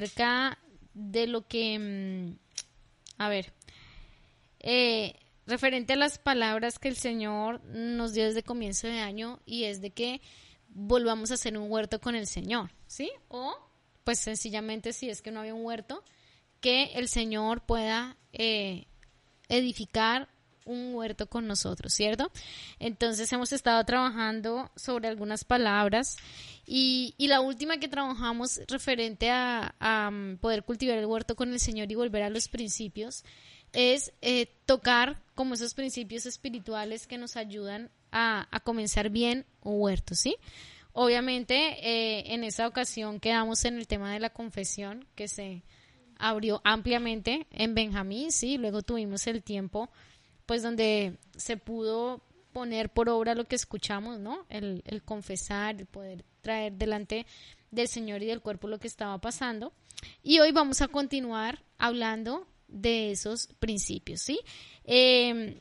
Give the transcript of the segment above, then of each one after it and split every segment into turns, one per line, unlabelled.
Acerca de lo que, mm, a ver, eh, referente a las palabras que el Señor nos dio desde comienzo de año y es de que volvamos a hacer un huerto con el Señor, ¿sí? O, pues sencillamente, si es que no había un huerto, que el Señor pueda eh, edificar un huerto con nosotros, ¿cierto? Entonces hemos estado trabajando sobre algunas palabras y, y la última que trabajamos referente a, a, um, poder cultivar el huerto con el Señor y volver a los principios es eh, tocar como esos principios espirituales que nos ayudan a, a comenzar bien un huerto, ¿sí? Obviamente eh, en esa ocasión quedamos en el tema de la confesión que se abrió ampliamente en Benjamín, sí, luego tuvimos el tiempo pues donde se pudo poner por obra lo que escuchamos, ¿no? El, confesar, el poder traer delante del Señor y del cuerpo lo que estaba pasando. Y hoy vamos a continuar hablando de esos principios, ¿sí? Eh,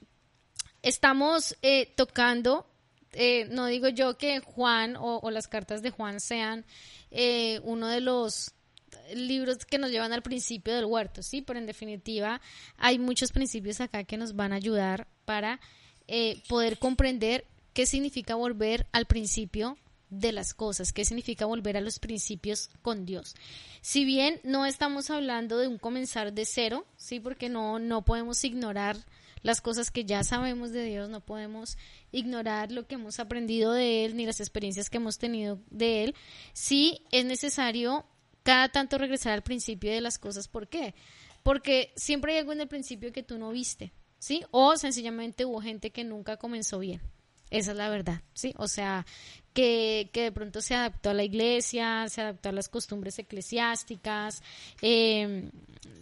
estamos eh, tocando, eh, no digo yo que Juan o, o, las cartas de Juan sean eh, uno de los libros que nos llevan al principio del huerto, ¿sí? Pero en definitiva hay muchos principios acá que nos van a ayudar para eh, poder comprender qué significa volver al principio de las cosas, qué significa volver a los principios con Dios. Si bien no estamos hablando de un comenzar de cero, sí, porque no, no podemos ignorar las cosas que ya sabemos de Dios, no podemos ignorar lo que hemos aprendido de Él ni las experiencias que hemos tenido de Él, sí es necesario cada tanto regresar al principio de las cosas. ¿Por qué? Porque siempre hay algo en el principio que tú no viste, ¿sí? O sencillamente hubo gente que nunca comenzó bien. Esa es la verdad, ¿sí? O sea, que, que de pronto se adaptó a la iglesia, se adaptó a las costumbres eclesiásticas, eh,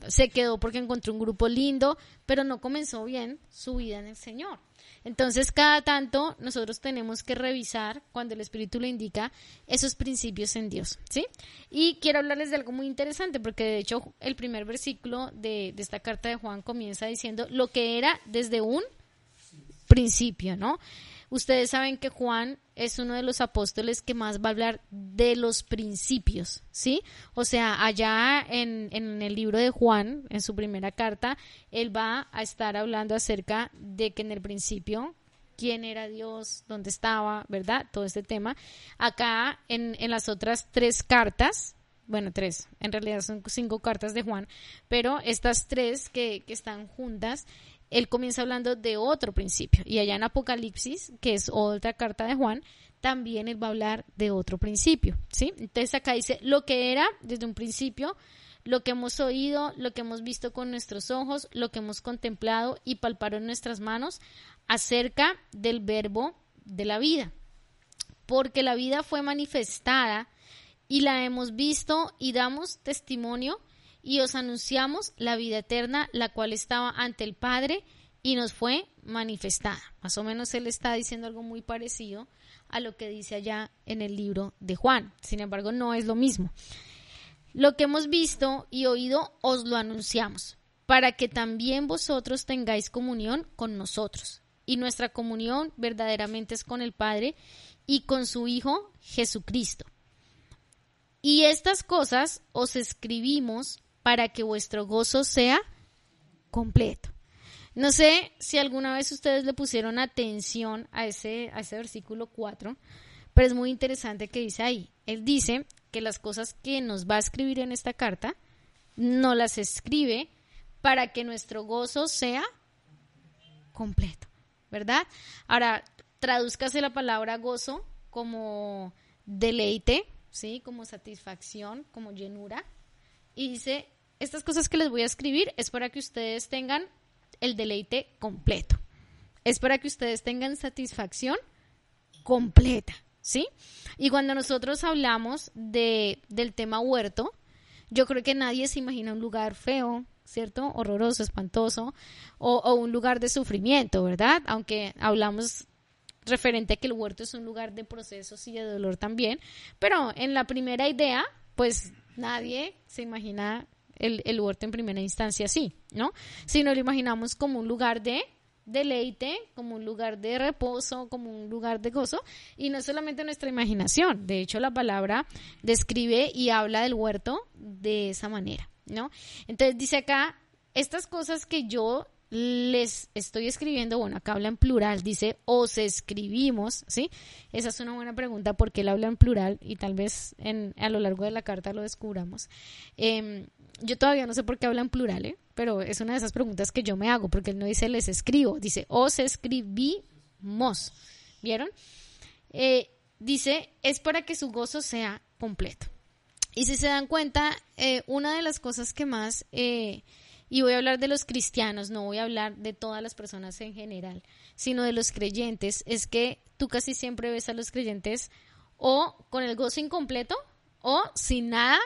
se quedó porque encontró un grupo lindo, pero no comenzó bien su vida en el Señor. Entonces, cada tanto nosotros tenemos que revisar cuando el Espíritu le indica esos principios en Dios, ¿sí? Y quiero hablarles de algo muy interesante, porque de hecho el primer versículo de, de esta carta de Juan comienza diciendo lo que era desde un principio, ¿no? Ustedes saben que Juan es uno de los apóstoles que más va a hablar de los principios, ¿sí? O sea, allá en, en, el libro de Juan, en su primera carta, él va a estar hablando acerca de que en el principio, quién era Dios, dónde estaba, ¿verdad? Todo este tema. Acá, en, en las otras tres cartas, bueno, tres, en realidad son cinco cartas de Juan, pero estas tres que, que están juntas, él comienza hablando de otro principio. Y allá en Apocalipsis, que es otra carta de Juan, también él va a hablar de otro principio, ¿sí? Entonces acá dice lo que era desde un principio, lo que hemos oído, lo que hemos visto con nuestros ojos, lo que hemos contemplado y palpado en nuestras manos acerca del verbo de la vida. Porque la vida fue manifestada y la hemos visto y damos testimonio y os anunciamos la vida eterna, la cual estaba ante el Padre y nos fue manifestada. Más o menos él está diciendo algo muy parecido a lo que dice allá en el libro de Juan. Sin embargo, no es lo mismo. Lo que hemos visto y oído os lo anunciamos, para que también vosotros tengáis comunión con nosotros. Y nuestra comunión verdaderamente es con el Padre y con su Hijo Jesucristo. Y estas cosas os escribimos para que vuestro gozo sea completo. No sé si alguna vez ustedes le pusieron atención a ese, a ese versículo 4, Pero es muy interesante que dice ahí. Él dice que las cosas que nos va a escribir en esta carta, no las escribe para que nuestro gozo sea completo, ¿verdad? Ahora, tradúzcase la palabra gozo como deleite, ¿sí? Como satisfacción, como llenura. Y dice, estas cosas que les voy a escribir es para que ustedes tengan el deleite completo. Es para que ustedes tengan satisfacción completa, ¿sí? Y cuando nosotros hablamos de, del tema huerto, yo creo que nadie se imagina un lugar feo, ¿cierto? Horroroso, espantoso, o, o un lugar de sufrimiento, ¿verdad? Aunque hablamos referente a que el huerto es un lugar de procesos y de dolor también, pero en la primera idea, pues nadie se imagina el, el huerto en primera instancia así, ¿no? Sino lo imaginamos como un lugar de deleite, como un lugar de reposo, como un lugar de gozo, y no solamente nuestra imaginación, de hecho la palabra describe y habla del huerto de esa manera, ¿no? Entonces dice acá, estas cosas que yo les estoy escribiendo, bueno, acá habla en plural, dice os escribimos, ¿sí? Esa es una buena pregunta porque él habla en plural y tal vez en, a lo largo de la carta lo descubramos. Eh, yo todavía no sé por qué habla en plural, ¿eh? pero es una de esas preguntas que yo me hago porque él no dice les escribo, dice os escribimos, ¿vieron? Eh, dice es para que su gozo sea completo. Y si se dan cuenta, eh, una de las cosas que más... Eh, y voy a hablar de los cristianos, no voy a hablar de todas las personas en general, sino de los creyentes, es que tú casi siempre ves a los creyentes o con el gozo incompleto o sin nada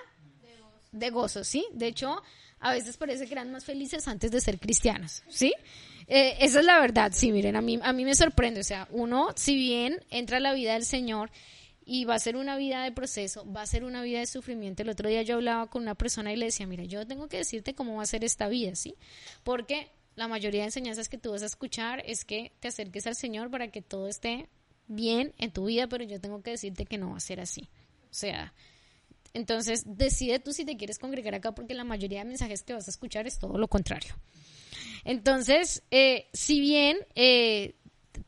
de gozo, ¿sí? De hecho, a veces parece que eran más felices antes de ser cristianos, ¿sí? Eh, esa es la verdad, sí, miren, a mí, a mí me sorprende, o sea, uno, si bien entra a la vida del Señor y va a ser una vida de proceso, va a ser una vida de sufrimiento. El otro día yo hablaba con una persona y le decía, mira, yo tengo que decirte cómo va a ser esta vida, ¿sí? Porque la mayoría de enseñanzas que tú vas a escuchar es que te acerques al Señor para que todo esté bien en tu vida, pero yo tengo que decirte que no va a ser así. O sea, entonces decide tú si te quieres congregar acá porque la mayoría de mensajes que vas a escuchar es todo lo contrario. Entonces, eh, si bien eh,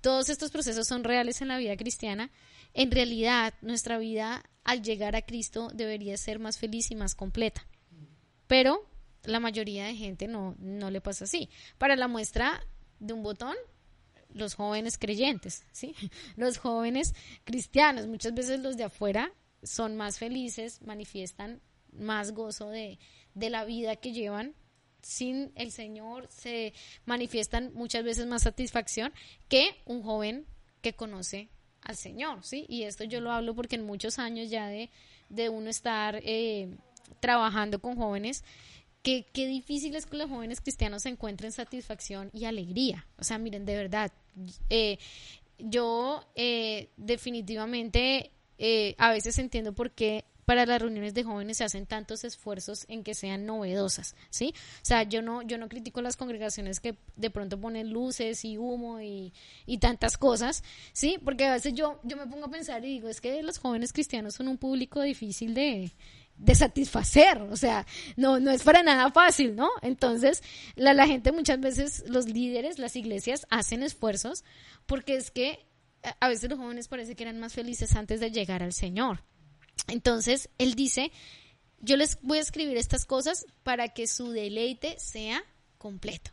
todos estos procesos son reales en la vida cristiana, en realidad nuestra vida al llegar a Cristo debería ser más feliz y más completa. Pero la mayoría de gente no, no le pasa así. Para la muestra de un botón, los jóvenes creyentes, ¿sí? Los jóvenes cristianos, muchas veces los de afuera son más felices, manifiestan más gozo de, de la vida que llevan sin el Señor, se manifiestan muchas veces más satisfacción que un joven que conoce al Señor, ¿sí? Y esto yo lo hablo porque en muchos años ya de, de uno estar eh, trabajando con jóvenes, que qué difícil es que los jóvenes cristianos encuentren satisfacción y alegría. O sea, miren, de verdad, eh, yo eh, definitivamente eh, a veces entiendo por qué para las reuniones de jóvenes se hacen tantos esfuerzos en que sean novedosas, ¿sí? O sea, yo no, yo no critico las congregaciones que de pronto ponen luces y humo y, y tantas cosas, ¿sí? Porque a veces yo, yo me pongo a pensar y digo, es que los jóvenes cristianos son un público difícil de, de satisfacer, o sea, no, no es para nada fácil, ¿no? Entonces, la, la gente muchas veces, los líderes, las iglesias hacen esfuerzos porque es que a veces los jóvenes parece que eran más felices antes de llegar al Señor. Entonces, él dice, yo les voy a escribir estas cosas para que su deleite sea completo.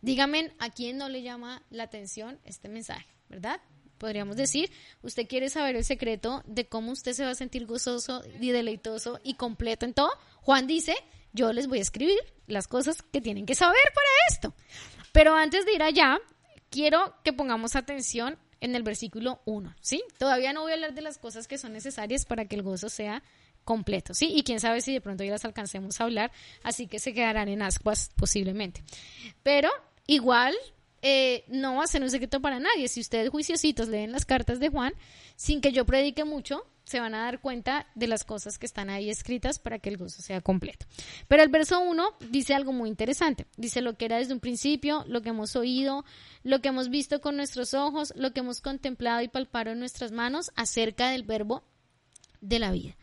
Dígame a quién no le llama la atención este mensaje, ¿verdad? Podríamos decir, usted quiere saber el secreto de cómo usted se va a sentir gozoso y deleitoso y completo en todo. Juan dice, yo les voy a escribir las cosas que tienen que saber para esto. Pero antes de ir allá, quiero que pongamos atención en el versículo 1, ¿sí? Todavía no voy a hablar de las cosas que son necesarias para que el gozo sea completo, ¿sí? Y quién sabe si de pronto ya las alcancemos a hablar, así que se quedarán en ascuas posiblemente. Pero igual eh, no va a ser un secreto para nadie. Si ustedes juiciositos leen las cartas de Juan, sin que yo predique mucho, se van a dar cuenta de las cosas que están ahí escritas para que el gozo sea completo. Pero el verso 1 dice algo muy interesante. Dice lo que era desde un principio, lo que hemos oído, lo que hemos visto con nuestros ojos, lo que hemos contemplado y palpado en nuestras manos acerca del verbo de la vida.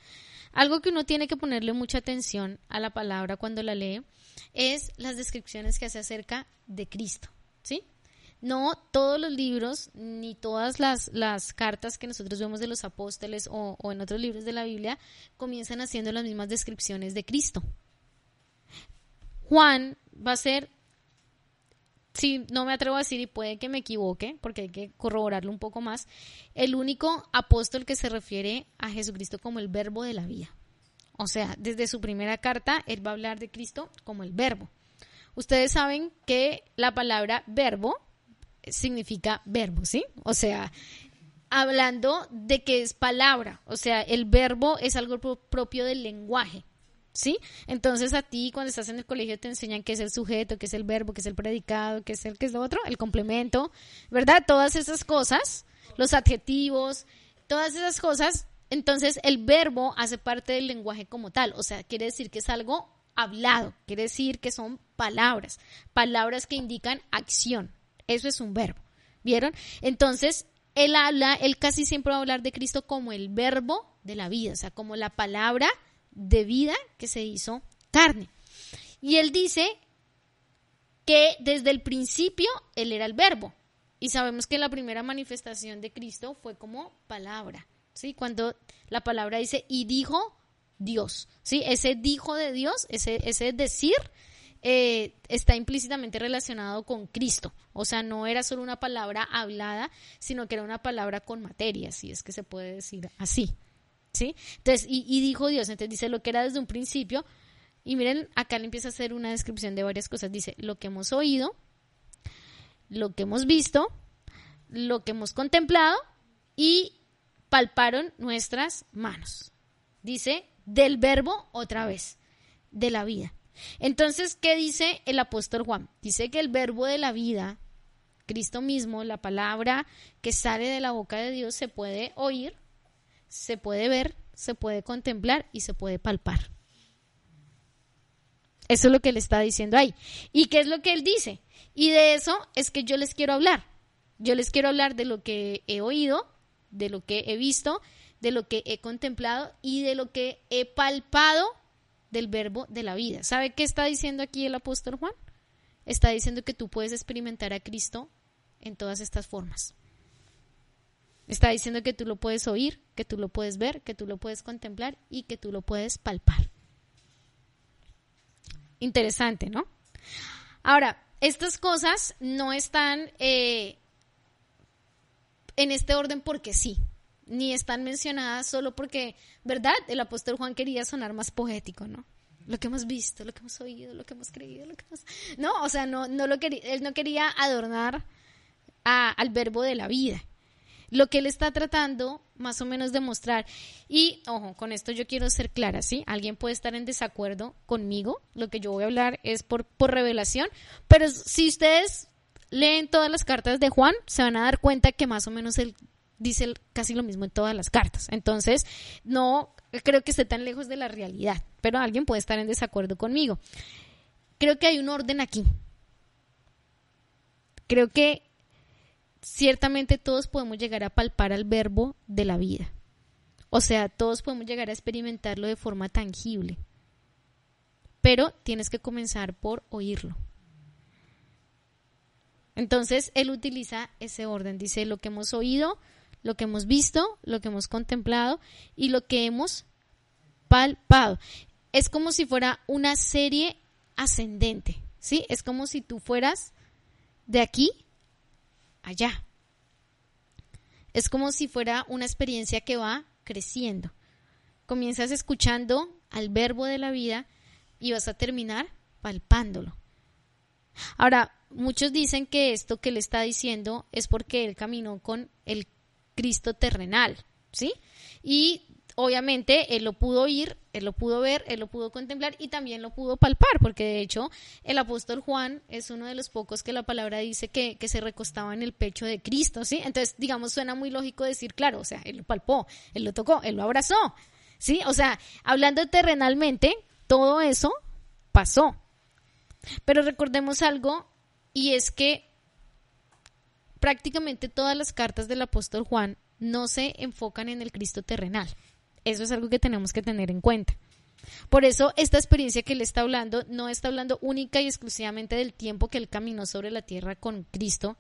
Algo que uno tiene que ponerle mucha atención a la palabra cuando la lee es las descripciones que hace acerca de Cristo, ¿sí? No todos los libros ni todas las, cartas que nosotros vemos de los apóstoles o en otros libros de la Biblia comienzan haciendo las mismas descripciones de Cristo. Juan va a ser si no me atrevo a decir y puede que me equivoque, porque hay que corroborarlo un poco más, el único apóstol que se refiere a Jesucristo como el verbo de la vida. O sea, desde su primera carta, él va a hablar de Cristo como el verbo. Ustedes saben que la palabra verbo significa verbo, ¿sí? O sea, hablando de que es palabra, o sea, el verbo es algo propio del lenguaje. ¿sí? Entonces a ti cuando estás en el colegio te enseñan qué es el sujeto, qué es el verbo, qué es el predicado, qué es el qué es lo otro, el complemento, ¿verdad? Todas esas cosas, los adjetivos, todas esas cosas, entonces el verbo hace parte del lenguaje como tal, o sea, quiere decir que es algo hablado, quiere decir que son palabras, palabras que indican acción. Eso es un verbo. ¿Vieron? Entonces, él habla, él casi siempre va a hablar de Cristo como el verbo de la vida, o sea, como la palabra de vida que se hizo carne. Y él dice que desde el principio él era el verbo. Y sabemos que la primera manifestación de Cristo fue como palabra, ¿sí? Cuando la palabra dice, y dijo Dios, ¿sí? Ese dijo de Dios, ese, ese decir, eh, está implícitamente relacionado con Cristo. O sea, no era solo una palabra hablada, sino que era una palabra con materia, si es que se puede decir así. ¿sí? Entonces, y, dijo Dios, entonces dice lo que era desde un principio, y miren, acá le empieza a hacer una descripción de varias cosas, dice lo que hemos oído, lo que hemos visto, lo que hemos contemplado y palparon nuestras manos. Dice del verbo otra vez, de la vida. Entonces, ¿qué dice el apóstol Juan? Dice que el verbo de la vida, Cristo mismo, la palabra que sale de la boca de Dios, se puede oír, se puede ver, se puede contemplar y se puede palpar. Eso es lo que él está diciendo ahí. ¿Y qué es lo que él dice? Y de eso es que yo les quiero hablar. Yo les quiero hablar de lo que he oído, de lo que he visto, de lo que he contemplado y de lo que he palpado del verbo de la vida. ¿Sabe qué está diciendo aquí el apóstol Juan? Está diciendo que tú puedes experimentar a Cristo en todas estas formas. Está diciendo que tú lo puedes oír, que tú lo puedes ver, que tú lo puedes contemplar y que tú lo puedes palpar. Interesante, ¿no? Ahora, estas cosas no están eh, en este orden porque sí, ni están mencionadas solo porque, ¿verdad? El apóstol Juan quería sonar más poético, ¿no? Lo que hemos visto, lo que hemos oído, lo que hemos creído, lo que hemos... No, o sea, no, no lo quería, él no quería adornar al verbo de la vida lo que él está tratando más o menos de mostrar. Y, ojo, con esto yo quiero ser clara, ¿sí? Alguien puede estar en desacuerdo conmigo, lo que yo voy a hablar es por, por revelación, pero si ustedes leen todas las cartas de Juan, se van a dar cuenta que más o menos él dice casi lo mismo en todas las cartas. Entonces, no creo que esté tan lejos de la realidad, pero alguien puede estar en desacuerdo conmigo. Creo que hay un orden aquí. Creo que ciertamente todos podemos llegar a palpar al verbo de la vida. O sea, todos podemos llegar a experimentarlo de forma tangible. Pero tienes que comenzar por oírlo. Entonces, él utiliza ese orden. Dice lo que hemos oído, lo que hemos visto, lo que hemos contemplado y lo que hemos palpado. Es como si fuera una serie ascendente, ¿sí? Es como si tú fueras de aquí allá. Es como si fuera una experiencia que va creciendo. Comienzas escuchando al verbo de la vida y vas a terminar palpándolo. Ahora, muchos dicen que esto que le está diciendo es porque él caminó con el Cristo terrenal, ¿sí? Y obviamente él lo pudo oír, él lo pudo ver, él lo pudo contemplar y también lo pudo palpar, porque de hecho el apóstol Juan es uno de los pocos que la palabra dice que, se recostaba en el pecho de Cristo, ¿sí? Entonces, digamos, suena muy lógico decir, claro, o sea, él lo palpó, él lo tocó, él lo abrazó, ¿sí? O sea, hablando terrenalmente, todo eso pasó. Pero recordemos algo, y es que prácticamente todas las cartas del apóstol Juan no se enfocan en el Cristo terrenal. Eso es algo que tenemos que tener en cuenta. Por eso esta experiencia que él está hablando no está hablando única y exclusivamente del tiempo que él caminó sobre la tierra con Cristo,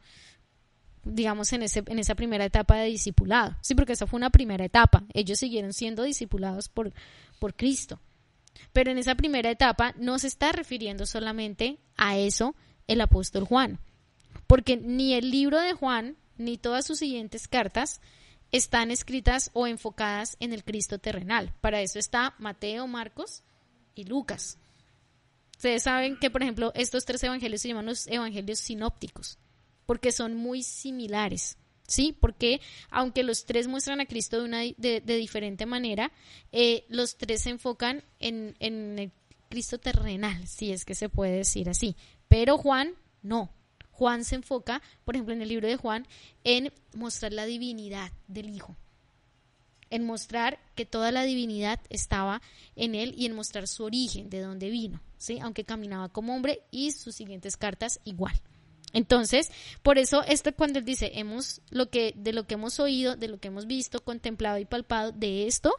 digamos, en, ese, en esa primera etapa de discipulado. Sí, porque esa fue una primera etapa. Ellos siguieron siendo discipulados por, por Cristo. Pero en esa primera etapa no se está refiriendo solamente a eso el apóstol Juan. Porque ni el libro de Juan, ni todas sus siguientes cartas están escritas o enfocadas en el Cristo terrenal. Para eso está Mateo, Marcos y Lucas. Ustedes saben que, por ejemplo, estos tres evangelios se llaman los evangelios sinópticos porque son muy similares. ¿Sí? Porque aunque los tres muestran a Cristo de, una, de, diferente manera, eh, los tres se enfocan en, en el Cristo terrenal, si es que se puede decir así. Pero Juan, no. Juan se enfoca, por ejemplo, en el libro de Juan, en mostrar la divinidad del Hijo, en mostrar que toda la divinidad estaba en él y en mostrar su origen, de dónde vino, ¿sí? aunque caminaba como hombre y sus siguientes cartas igual. Entonces, por eso esto cuando él dice, hemos lo que de lo que hemos oído, de lo que hemos visto, contemplado y palpado de esto,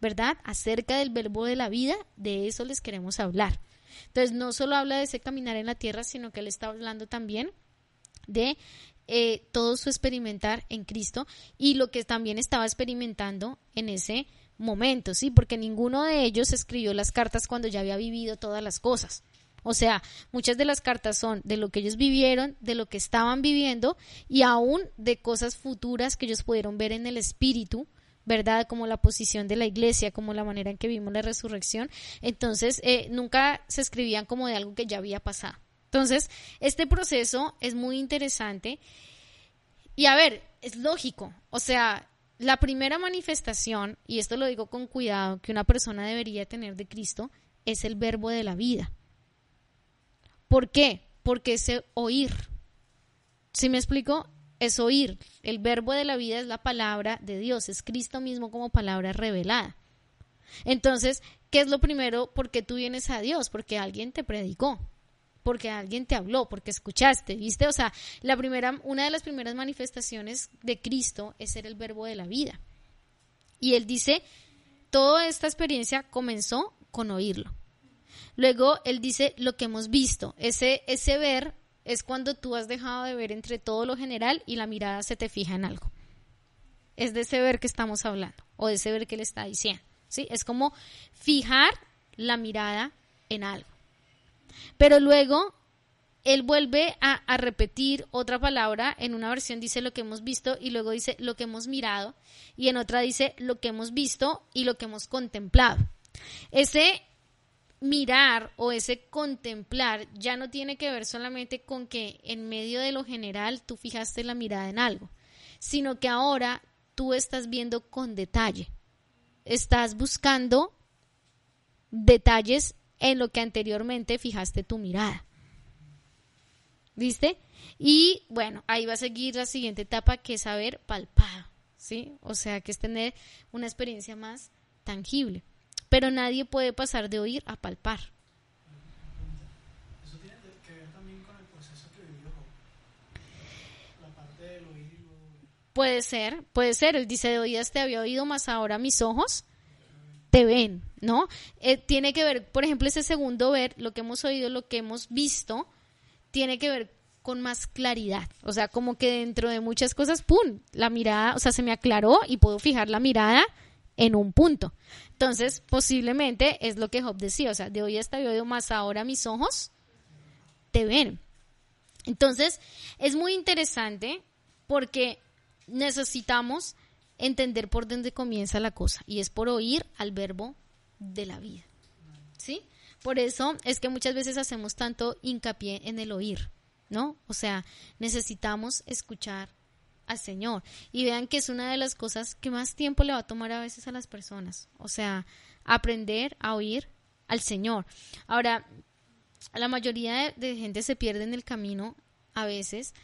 ¿verdad? Acerca del verbo de la vida, de eso les queremos hablar. Entonces, no solo habla de ese caminar en la tierra, sino que él está hablando también de eh, todo su experimentar en Cristo y lo que también estaba experimentando en ese momento, ¿sí? Porque ninguno de ellos escribió las cartas cuando ya había vivido todas las cosas. O sea, muchas de las cartas son de lo que ellos vivieron, de lo que estaban viviendo y aún de cosas futuras que ellos pudieron ver en el espíritu, ¿verdad? Como la posición de la iglesia, como la manera en que vimos la resurrección. Entonces, eh, nunca se escribían como de algo que ya había pasado. Entonces, este proceso es muy interesante. Y a ver, es lógico. O sea, la primera manifestación, y esto lo digo con cuidado, que una persona debería tener de Cristo, es el verbo de la vida. ¿Por qué? Porque es oír. ¿Sí me explico? Es oír. El verbo de la vida es la palabra de Dios, es Cristo mismo como palabra revelada. Entonces, ¿qué es lo primero? Porque tú vienes a Dios, porque alguien te predicó, porque alguien te habló, porque escuchaste, ¿viste? O sea, la primera, una de las primeras manifestaciones de Cristo es ser el verbo de la vida. Y él dice, toda esta experiencia comenzó con oírlo. Luego él dice lo que hemos visto. Ese, ese ver es cuando tú has dejado de ver entre todo lo general y la mirada se te fija en algo. Es de ese ver que estamos hablando o de ese ver que él está diciendo. ¿sí? Es como fijar la mirada en algo. Pero luego él vuelve a, repetir otra palabra, en una versión dice lo que hemos visto y luego dice lo que hemos mirado y en otra dice lo que hemos visto y lo que hemos contemplado. Ese mirar o ese contemplar ya no tiene que ver solamente con que en medio de lo general tú fijaste la mirada en algo, sino que ahora tú estás viendo con detalle. Estás buscando detalles en lo que anteriormente fijaste tu mirada. ¿Viste? Y bueno, ahí va a seguir la siguiente etapa que es saber palpado, ¿sí? O sea, que es tener una experiencia más tangible pero nadie puede pasar de oír a palpar. Eso tiene que ver también con el proceso que vivió la parte del oído. Puede ser, puede ser. Él dice, de oídas te había oído, más ahora mis ojos te ven, ¿no? Eh, tiene que ver, por ejemplo, ese segundo ver, lo que hemos oído, lo que hemos visto, tiene que ver con más claridad. O sea, como que dentro de muchas cosas, ¡pum! La mirada, o sea, se me aclaró y puedo fijar la mirada en un punto. Entonces, posiblemente es lo que Job decía, o sea, de hoy hasta hoy más ahora mis ojos te ven. Entonces, es muy interesante porque necesitamos entender por dónde comienza la cosa y es por oír al verbo de la vida. ¿Sí? Por eso es que muchas veces hacemos tanto hincapié en el oír, ¿no? O sea, necesitamos escuchar al Señor. Y vean que es una de las cosas que más tiempo le va a tomar a veces a las personas. O sea, aprender a oír al Señor. Ahora, la mayoría de, gente se pierde en el camino a veces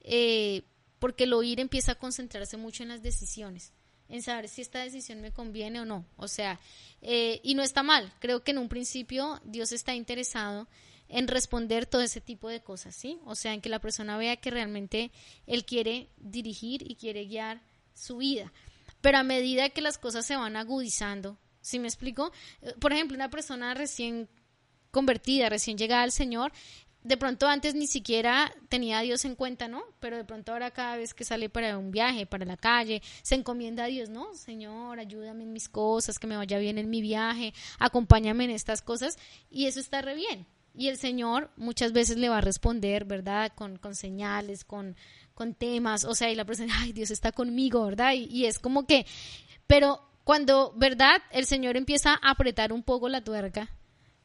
eh, porque el oír empieza a concentrarse mucho en las decisiones en saber si esta decisión me conviene o no. O sea, eh, y no está mal. Creo que en un principio Dios está interesado en responder todo ese tipo de cosas, ¿sí? O sea, en que la persona vea que realmente él quiere dirigir y quiere guiar su vida. Pero a medida que las cosas se van agudizando, ¿sí me explico? Eh, por ejemplo, una persona recién convertida, recién llegada al Señor, de pronto antes ni siquiera tenía a Dios en cuenta, ¿no? Pero de pronto ahora cada vez que sale para un viaje, para la calle, se encomienda a Dios, ¿no? Señor, ayúdame en mis cosas, que me vaya bien en mi viaje, acompáñame en estas cosas y eso está re bien. Y el Señor muchas veces le va a responder, ¿verdad? Con, con señales, con, con temas, o sea, y la persona, ay, Dios está conmigo, ¿verdad? Y, y es como que, pero cuando, ¿verdad? El Señor empieza a apretar un poco la tuerca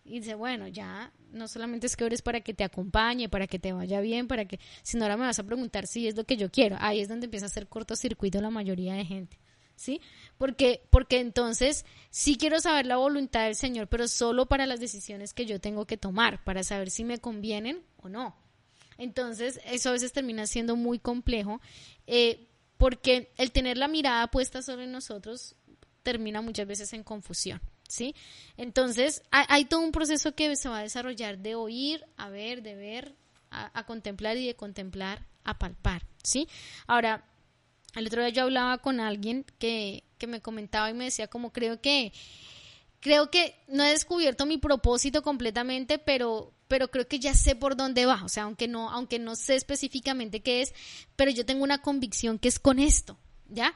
y dice, bueno, ya no solamente es que ores para que te acompañe, para que te vaya bien, para que, sino ahora me vas a preguntar si es lo que yo quiero. Ahí es donde empieza a hacer cortocircuito la mayoría de gente. ¿Sí? Porque, porque entonces sí quiero saber la voluntad del Señor, pero solo para las decisiones que yo tengo que tomar, para saber si me convienen o no. Entonces, eso a veces termina siendo muy complejo, eh, porque el tener la mirada puesta solo en nosotros termina muchas veces en confusión. ¿Sí? Entonces, hay, todo un proceso que se va a desarrollar de oír, a ver, de ver, a, contemplar y de contemplar a palpar, ¿sí? Ahora, el otro día yo hablaba con alguien que, que me comentaba y me decía como creo que creo que no he descubierto mi propósito completamente, pero pero creo que ya sé por dónde va, o sea, aunque no aunque no sé específicamente qué es, pero yo tengo una convicción que es con esto, ¿ya?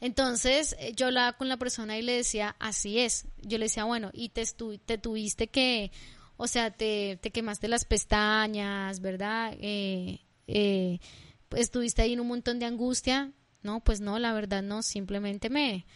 Entonces eh, yo hablaba con la persona y le decía, así es. Yo le decía, bueno, y te, te tuviste que, o sea, te, te quemaste las pestañas, ¿verdad? Eh, eh, estuviste ahí en un montón de angustia. No, pues no, la verdad no, simplemente me,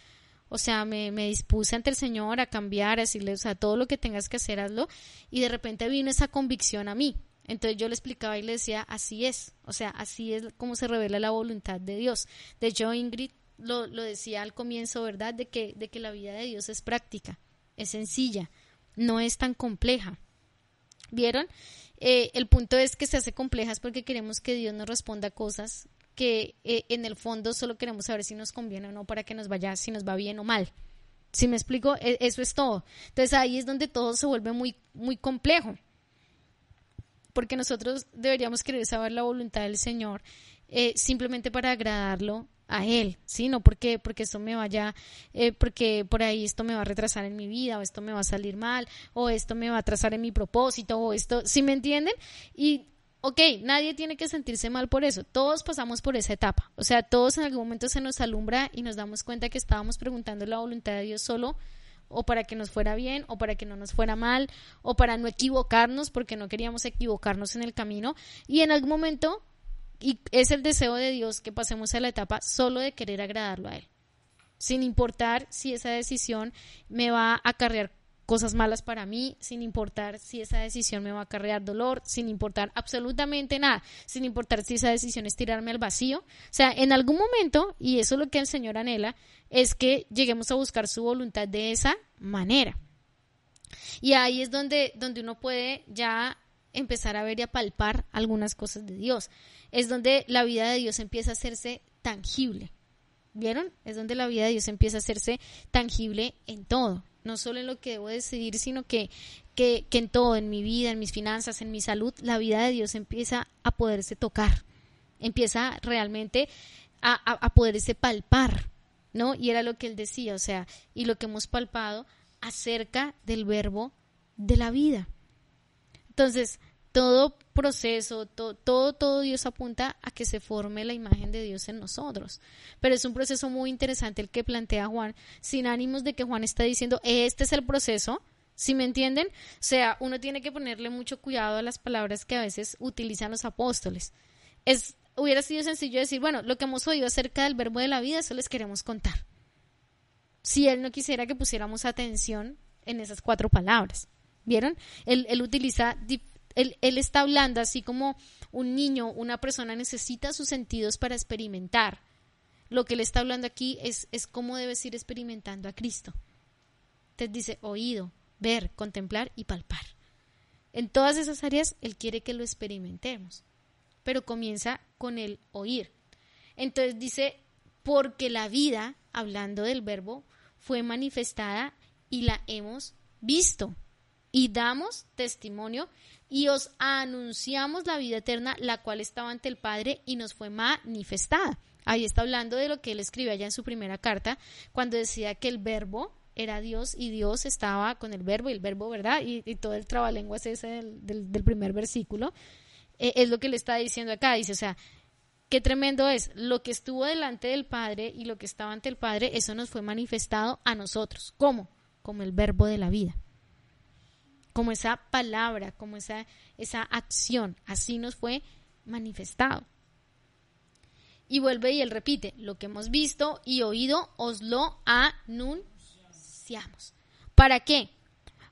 o sea, me, me, dispuse ante el Señor a cambiar, a decirle, o sea, todo lo que tengas que hacer, hazlo. Y de repente vino esa convicción a mí. Entonces yo le explicaba y le decía, así es, o sea, así es como se revela la voluntad de Dios. De hecho, Ingrid lo, lo decía al comienzo, ¿verdad? De que, de que la vida de Dios es práctica, es sencilla, no es tan compleja. ¿Vieron? Eh, el punto es que se hace compleja es porque queremos que Dios nos responda cosas que eh, en el fondo solo queremos saber si nos conviene o no para que nos vaya, si nos va bien o mal. Si me explico, e, eso es todo. Entonces ahí es donde todo se vuelve muy, muy complejo. Porque nosotros deberíamos querer saber la voluntad del Señor eh, simplemente para agradarlo a él, ¿sí? No porque, porque esto me vaya, eh, porque por ahí esto me va a retrasar en mi vida, o esto me va a salir mal, o esto me va a atrasar en mi propósito, o esto, ¿sí me entienden? Y, ok, nadie tiene que sentirse mal por eso, todos pasamos por esa etapa, o sea, todos en algún momento se nos alumbra y nos damos cuenta que estábamos preguntando la voluntad de Dios solo o para que nos fuera bien, o para que no nos fuera mal, o para no equivocarnos, porque no queríamos equivocarnos en el camino. Y en algún momento y es el deseo de Dios que pasemos a la etapa solo de querer agradarlo a Él, sin importar si esa decisión me va a acarrear cosas malas para mí, sin importar si esa decisión me va a acarrear dolor, sin importar absolutamente nada, sin importar si esa decisión es tirarme al vacío. O sea, en algún momento, y eso es lo que el Señor anhela, es que lleguemos a buscar su voluntad de esa manera. Y ahí es donde, donde uno puede ya empezar a ver y a palpar algunas cosas de Dios. Es donde la vida de Dios empieza a hacerse tangible. ¿Vieron? Es donde la vida de Dios empieza a hacerse tangible en todo. No solo en lo que debo decidir, sino que, que, en todo, en mi vida, en mis finanzas, en mi salud, la vida de Dios empieza a poderse tocar. Empieza realmente a, a poderse palpar. ¿No? Y era lo que él decía, o sea, y lo que hemos palpado acerca del verbo de la vida. Entonces, todo proceso, todo, todo, Dios apunta a que se forme la imagen de Dios en nosotros. Pero es un proceso muy interesante el que plantea Juan, sin ánimos de que Juan está diciendo, este es el proceso, ¿Sí me entienden? O sea, uno tiene que ponerle mucho cuidado a las palabras que a veces utilizan los apóstoles. Es, hubiera sido sencillo decir, bueno, lo que hemos oído acerca del verbo de la vida, eso les queremos contar. Si él no quisiera que pusiéramos atención en esas cuatro palabras. ¿Vieron? Él, él utiliza, él, él está hablando así como un niño, una persona necesita sus sentidos para experimentar. Lo que él está hablando aquí es, es cómo debes ir experimentando a Cristo. Entonces dice oído, ver, contemplar y palpar. En todas esas áreas Él quiere que lo experimentemos, pero comienza con el oír. Entonces dice, porque la vida, hablando del verbo, fue manifestada y la hemos visto y damos testimonio y os anunciamos la vida eterna, la cual estaba ante el Padre y nos fue manifestada. Ahí está hablando de lo que él escribe allá en su primera carta, cuando decía que el verbo era Dios y Dios estaba con el verbo y el verbo, ¿verdad? Y, todo el trabalenguas ese del, del, primer versículo. Eh, es lo que le está diciendo acá. Dice, o sea, qué tremendo es. Lo que estuvo delante del Padre y lo que estaba ante el Padre, eso nos fue manifestado a nosotros. ¿Cómo? Como el verbo de la vida. Como esa palabra, como esa, esa acción. Así nos fue manifestado. Y vuelve y él repite, lo que hemos visto y oído os lo anunciamos. ¿Para qué?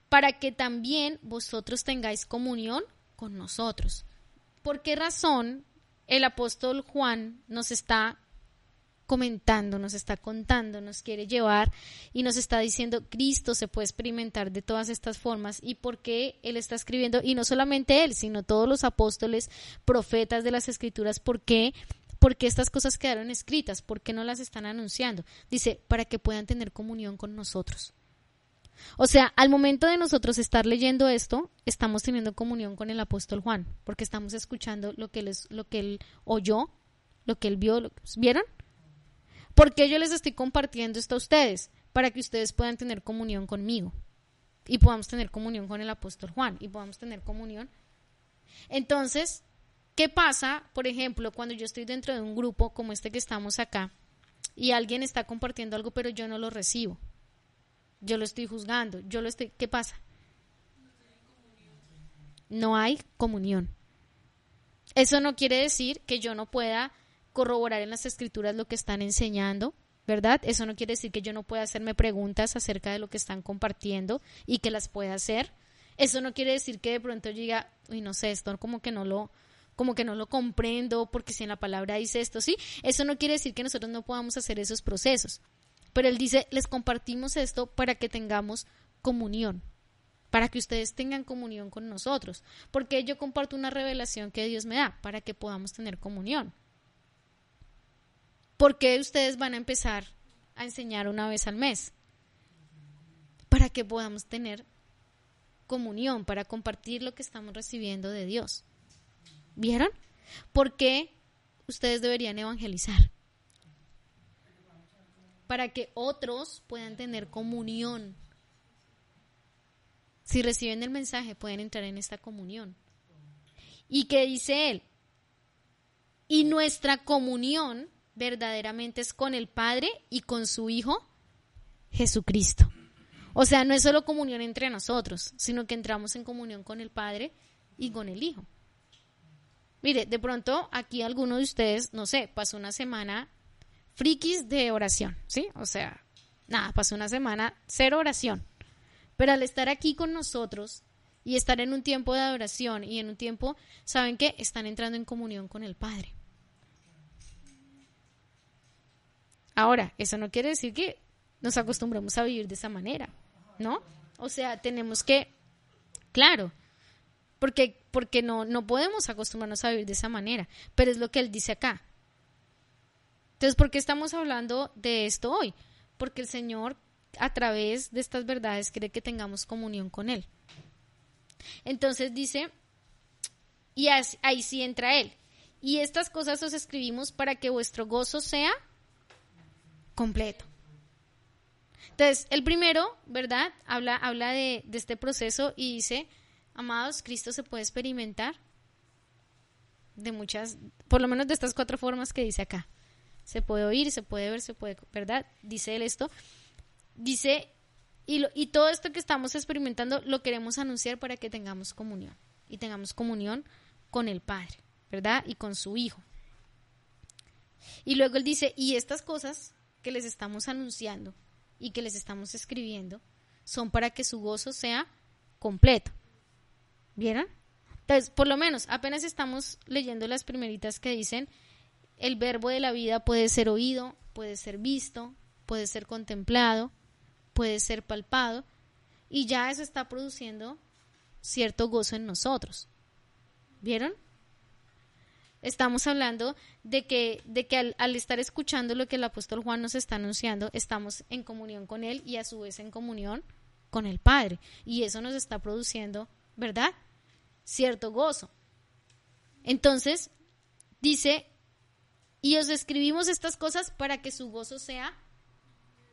Para que también vosotros tengáis comunión con nosotros. ¿Por qué razón el apóstol Juan nos está comentando, nos está contando, nos quiere llevar y nos está diciendo Cristo se puede experimentar de todas estas formas y por qué él está escribiendo y no solamente él, sino todos los apóstoles, profetas de las escrituras, por qué ¿Por qué estas cosas quedaron escritas? ¿Por qué no las están anunciando? Dice, para que puedan tener comunión con nosotros. O sea, al momento de nosotros estar leyendo esto, estamos teniendo comunión con el apóstol Juan, porque estamos escuchando lo que él, lo que él oyó, lo que él vio. ¿Vieron? Porque yo les estoy compartiendo esto a ustedes, para que ustedes puedan tener comunión conmigo y podamos tener comunión con el apóstol Juan y podamos tener comunión. Entonces, ¿Qué pasa, por ejemplo, cuando yo estoy dentro de un grupo como este que estamos acá y alguien está compartiendo algo pero yo no lo recibo? Yo lo estoy juzgando, yo lo estoy... ¿Qué pasa? No hay comunión. Eso no quiere decir que yo no pueda corroborar en las escrituras lo que están enseñando, ¿verdad? Eso no quiere decir que yo no pueda hacerme preguntas acerca de lo que están compartiendo y que las pueda hacer. Eso no quiere decir que de pronto yo diga, uy, no sé, esto como que no lo, como que no lo comprendo porque si en la palabra dice esto, sí, eso no quiere decir que nosotros no podamos hacer esos procesos. Pero él dice, les compartimos esto para que tengamos comunión, para que ustedes tengan comunión con nosotros, porque yo comparto una revelación que Dios me da para que podamos tener comunión. ¿Por qué ustedes van a empezar a enseñar una vez al mes? Para que podamos tener comunión, para compartir lo que estamos recibiendo de Dios. ¿Vieron? ¿Por qué ustedes deberían evangelizar? Para que otros puedan tener comunión. Si reciben el mensaje, pueden entrar en esta comunión. ¿Y qué dice él? Y nuestra comunión verdaderamente es con el Padre y con su Hijo Jesucristo. O sea, no es solo comunión entre nosotros, sino que entramos en comunión con el Padre y con el Hijo. Mire, de pronto aquí alguno de ustedes, no sé, pasó una semana frikis de oración, ¿sí? O sea, nada, pasó una semana cero oración. Pero al estar aquí con nosotros y estar en un tiempo de adoración y en un tiempo, ¿saben qué? Están entrando en comunión con el Padre. Ahora, eso no quiere decir que nos acostumbremos a vivir de esa manera, ¿no? O sea, tenemos que, claro, porque, porque no, no podemos acostumbrarnos a vivir de esa manera, pero es lo que él dice acá. Entonces, ¿por qué estamos hablando de esto hoy? Porque el Señor, a través de estas verdades, quiere que tengamos comunión con Él. Entonces dice, y ahí sí entra Él. Y estas cosas os escribimos para que vuestro gozo sea completo. Entonces, el primero, ¿verdad? Habla, habla de, este proceso y dice, Amados, Cristo se puede experimentar de muchas, por lo menos de estas cuatro formas que dice acá. Se puede oír, se puede ver, se puede, ¿verdad? Dice él esto. Dice, y, y todo esto que estamos experimentando lo queremos anunciar para que tengamos comunión. Y tengamos comunión con el Padre, ¿verdad? Y con su Hijo. Y luego él dice, y estas cosas que les estamos anunciando y que les estamos escribiendo son para que su gozo sea completo. ¿Vieron? Entonces, por lo menos, apenas estamos leyendo las primeritas que dicen, el verbo de la vida puede ser oído, puede ser visto, puede ser contemplado, puede ser palpado, y ya eso está produciendo cierto gozo en nosotros. ¿Vieron? Estamos hablando de que, de que al, al, estar escuchando lo que el apóstol Juan nos está anunciando, estamos en comunión con él y a su vez en comunión con el Padre. Y eso nos está produciendo, ¿verdad? cierto gozo. Entonces, dice, y os escribimos estas cosas para que su gozo sea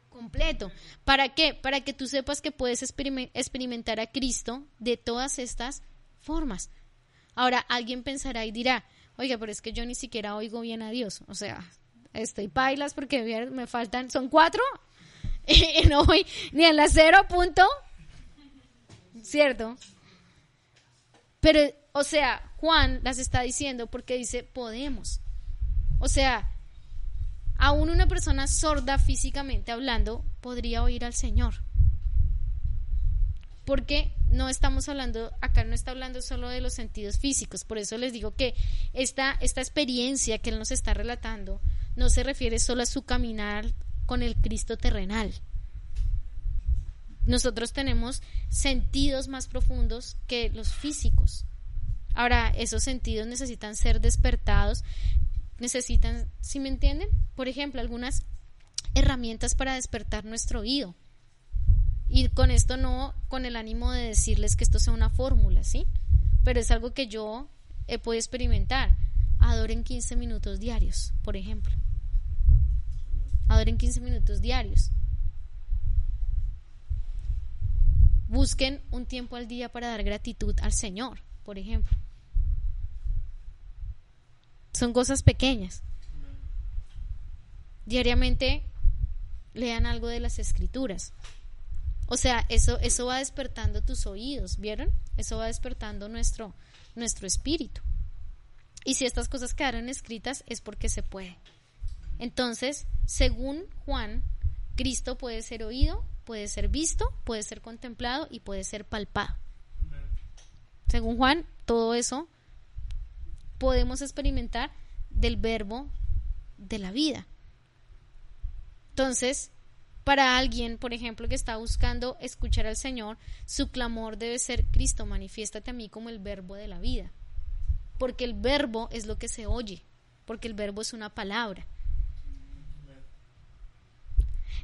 completo. ¿Para qué? Para que tú sepas que puedes experimentar a Cristo de todas estas formas. Ahora, alguien pensará y dirá, oiga, pero es que yo ni siquiera oigo bien a Dios. O sea, estoy pailas porque me faltan, son cuatro y no voy ni en la cero punto. ¿Cierto? Pero, o sea, Juan las está diciendo porque dice, podemos. O sea, aún una persona sorda físicamente hablando podría oír al Señor. Porque no estamos hablando, acá no está hablando solo de los sentidos físicos, por eso les digo que esta, esta experiencia que Él nos está relatando no se refiere solo a su caminar con el Cristo terrenal. Nosotros tenemos sentidos más profundos que los físicos. Ahora, esos sentidos necesitan ser despertados, necesitan, si me entienden? Por ejemplo, algunas herramientas para despertar nuestro oído. Y con esto no con el ánimo de decirles que esto sea una fórmula, ¿sí? Pero es algo que yo he podido experimentar. Adoren 15 minutos diarios, por ejemplo. Adoren 15 minutos diarios. Busquen un tiempo al día para dar gratitud al Señor, por ejemplo. Son cosas pequeñas. Diariamente lean algo de las escrituras. O sea, eso, eso va despertando tus oídos, ¿vieron? Eso va despertando nuestro, nuestro espíritu. Y si estas cosas quedaron escritas es porque se puede. Entonces, según Juan, Cristo puede ser oído, puede ser visto, puede ser contemplado y puede ser palpado. Según Juan, todo eso podemos experimentar del verbo de la vida. Entonces, para alguien, por ejemplo, que está buscando escuchar al Señor, su clamor debe ser, Cristo, manifiéstate a mí como el verbo de la vida. Porque el verbo es lo que se oye, porque el verbo es una palabra.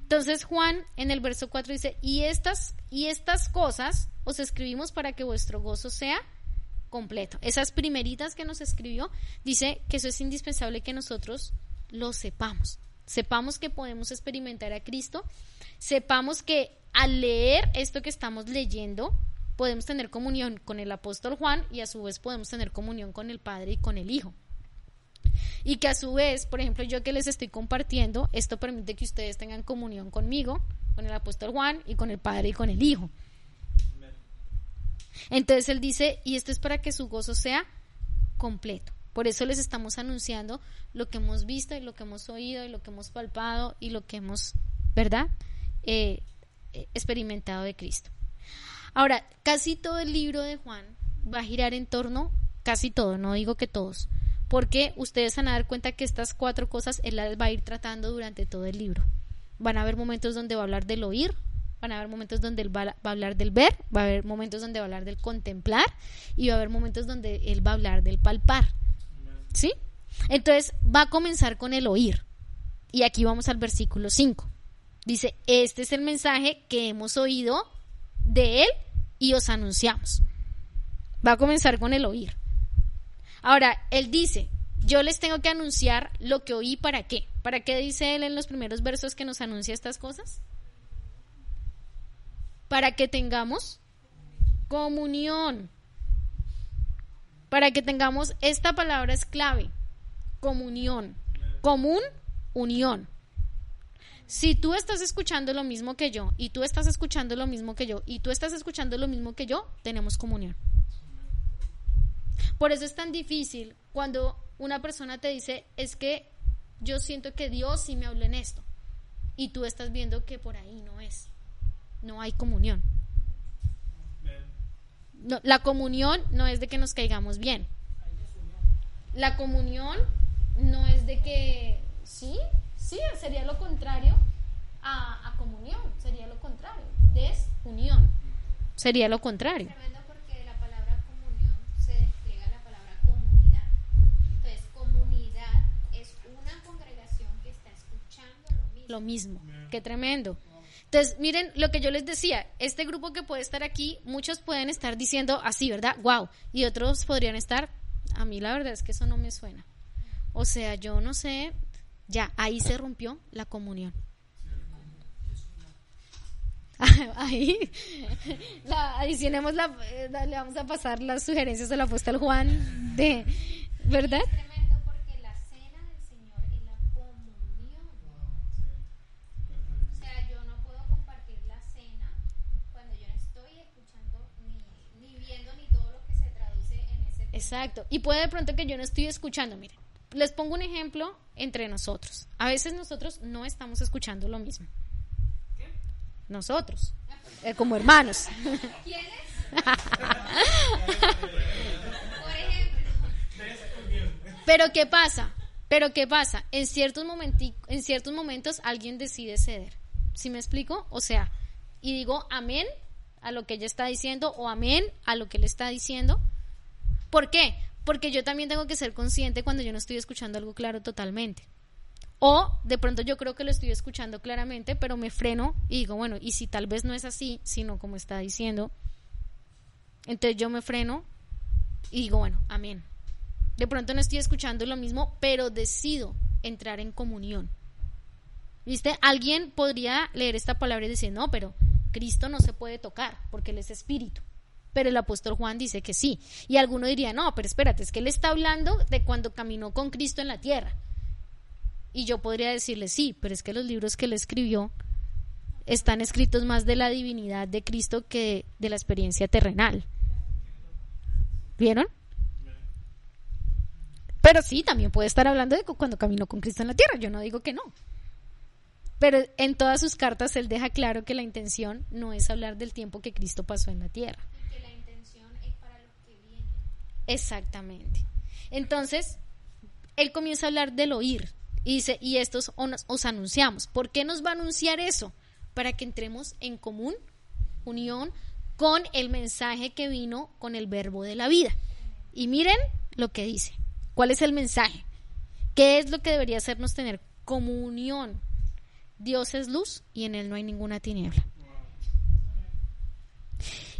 Entonces Juan en el verso 4 dice, y estas, y estas cosas os escribimos para que vuestro gozo sea completo. Esas primeritas que nos escribió, dice que eso es indispensable que nosotros lo sepamos. Sepamos que podemos experimentar a Cristo, sepamos que al leer esto que estamos leyendo, podemos tener comunión con el apóstol Juan y a su vez podemos tener comunión con el Padre y con el Hijo. Y que a su vez, por ejemplo, yo que les estoy compartiendo, esto permite que ustedes tengan comunión conmigo, con el apóstol Juan y con el Padre y con el Hijo. Entonces él dice, y esto es para que su gozo sea completo. Por eso les estamos anunciando lo que hemos visto y lo que hemos oído y lo que hemos palpado y lo que hemos, ¿verdad? Eh, eh, experimentado de Cristo. Ahora, casi todo el libro de Juan va a girar en torno, casi todo, no digo que todos, porque ustedes van a dar cuenta que estas cuatro cosas él las va a ir tratando durante todo el libro. Van a haber momentos donde va a hablar del oír, van a haber momentos donde él va, a hablar del ver, va a haber momentos donde va a hablar del contemplar y va a haber momentos donde él va a hablar del palpar. ¿Sí? Entonces va a comenzar con el oír. Y aquí vamos al versículo 5. Dice, este es el mensaje que hemos oído de él y os anunciamos. Va a comenzar con el oír. Ahora, él dice, yo les tengo que anunciar lo que oí para qué. ¿Para qué dice él en los primeros versos que nos anuncia estas cosas? para que tengamos comunión. Para que tengamos, esta palabra es clave, comunión. Común, unión. Si tú estás escuchando lo mismo que yo, y tú estás escuchando lo mismo que yo, y tú estás escuchando lo mismo que yo, tenemos comunión. Por eso es tan difícil cuando una persona te dice, es que yo siento que Dios sí me habló en esto, y tú estás viendo que por ahí no es no hay comunión. La comunión no es de que nos caigamos bien. La comunión no es de que, sí, sí, sería lo contrario a, a comunión, sería lo contrario, desunión, sería lo contrario.
porque la palabra comunión se despliega la palabra comunidad. Entonces, comunidad es una congregación que está escuchando lo mismo.
Lo mismo, qué tremendo. Entonces, miren lo que yo les decía, este grupo que puede estar aquí, muchos pueden estar diciendo así, ¿verdad? Wow. Y otros podrían estar, a mí la verdad es que eso no me suena. O sea, yo no sé, ya ahí se rompió la comunión. Ahí la, adicionemos la, eh, le vamos a pasar las sugerencias al apóstol Juan de, ¿verdad?
Es tremendo porque la cena del Señor es la comunión. O sea, yo no puedo compartir la cena cuando yo no estoy escuchando ni, ni viendo ni todo lo que se traduce en ese
Exacto. Y puede de pronto que yo no estoy escuchando. Miren, les pongo un ejemplo entre nosotros. A veces nosotros no estamos escuchando lo mismo. Nosotros, eh, como hermanos.
¿Quiénes? Por ejemplo,
Pero ¿qué pasa? Pero ¿qué pasa? En ciertos, en ciertos momentos alguien decide ceder. ¿Sí me explico? O sea, y digo amén a lo que ella está diciendo o amén a lo que él está diciendo. ¿Por qué? Porque yo también tengo que ser consciente cuando yo no estoy escuchando algo claro totalmente. O de pronto yo creo que lo estoy escuchando claramente, pero me freno y digo, bueno, y si tal vez no es así, sino como está diciendo, entonces yo me freno y digo, bueno, amén. De pronto no estoy escuchando lo mismo, pero decido entrar en comunión. ¿Viste? Alguien podría leer esta palabra y decir, no, pero Cristo no se puede tocar porque Él es espíritu. Pero el apóstol Juan dice que sí. Y alguno diría, no, pero espérate, es que Él está hablando de cuando caminó con Cristo en la tierra. Y yo podría decirle, sí, pero es que los libros que Él escribió están escritos más de la divinidad de Cristo que de la experiencia terrenal. ¿Vieron? Pero sí, también puede estar hablando de cu- cuando caminó con Cristo en la tierra. Yo no digo que no. Pero en todas sus cartas él deja claro que la intención no es hablar del tiempo que Cristo pasó en la tierra.
y que la intención es para los que vienen.
Exactamente. Entonces, él comienza a hablar del oír y dice, y estos os, os anunciamos. ¿Por qué nos va a anunciar eso? Para que entremos en común, unión con el mensaje que vino con el verbo de la vida. Y miren lo que dice. ¿Cuál es el mensaje? ¿Qué es lo que debería hacernos tener comunión? Dios es luz y en él no hay ninguna tiniebla.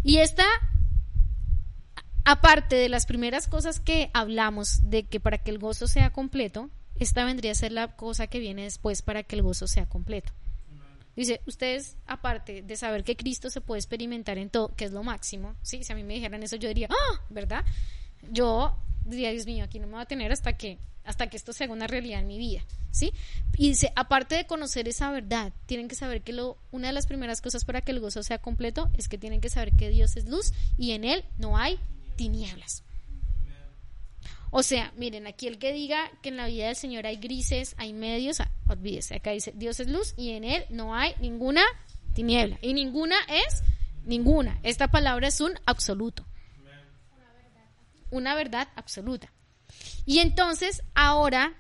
Y esta aparte de las primeras cosas que hablamos de que para que el gozo sea completo, esta vendría a ser la cosa que viene después para que el gozo sea completo. Dice, ustedes, aparte de saber que Cristo se puede experimentar en todo, que es lo máximo, ¿sí? si a mí me dijeran eso, yo diría, ah, ¿verdad? Yo diría, Dios mío, aquí no me va a tener hasta que, hasta que esto sea una realidad en mi vida, ¿sí? Y dice, aparte de conocer esa verdad, tienen que saber que lo, una de las primeras cosas para que el gozo sea completo es que tienen que saber que Dios es luz y en Él no hay tinieblas. O sea, miren, aquí el que diga que en la vida del Señor hay grises, hay medios, ah, olvídese, acá dice Dios es luz y en Él no hay ninguna tiniebla. Y ninguna es ninguna. Esta palabra es un absoluto. Una verdad absoluta. Y entonces, ahora,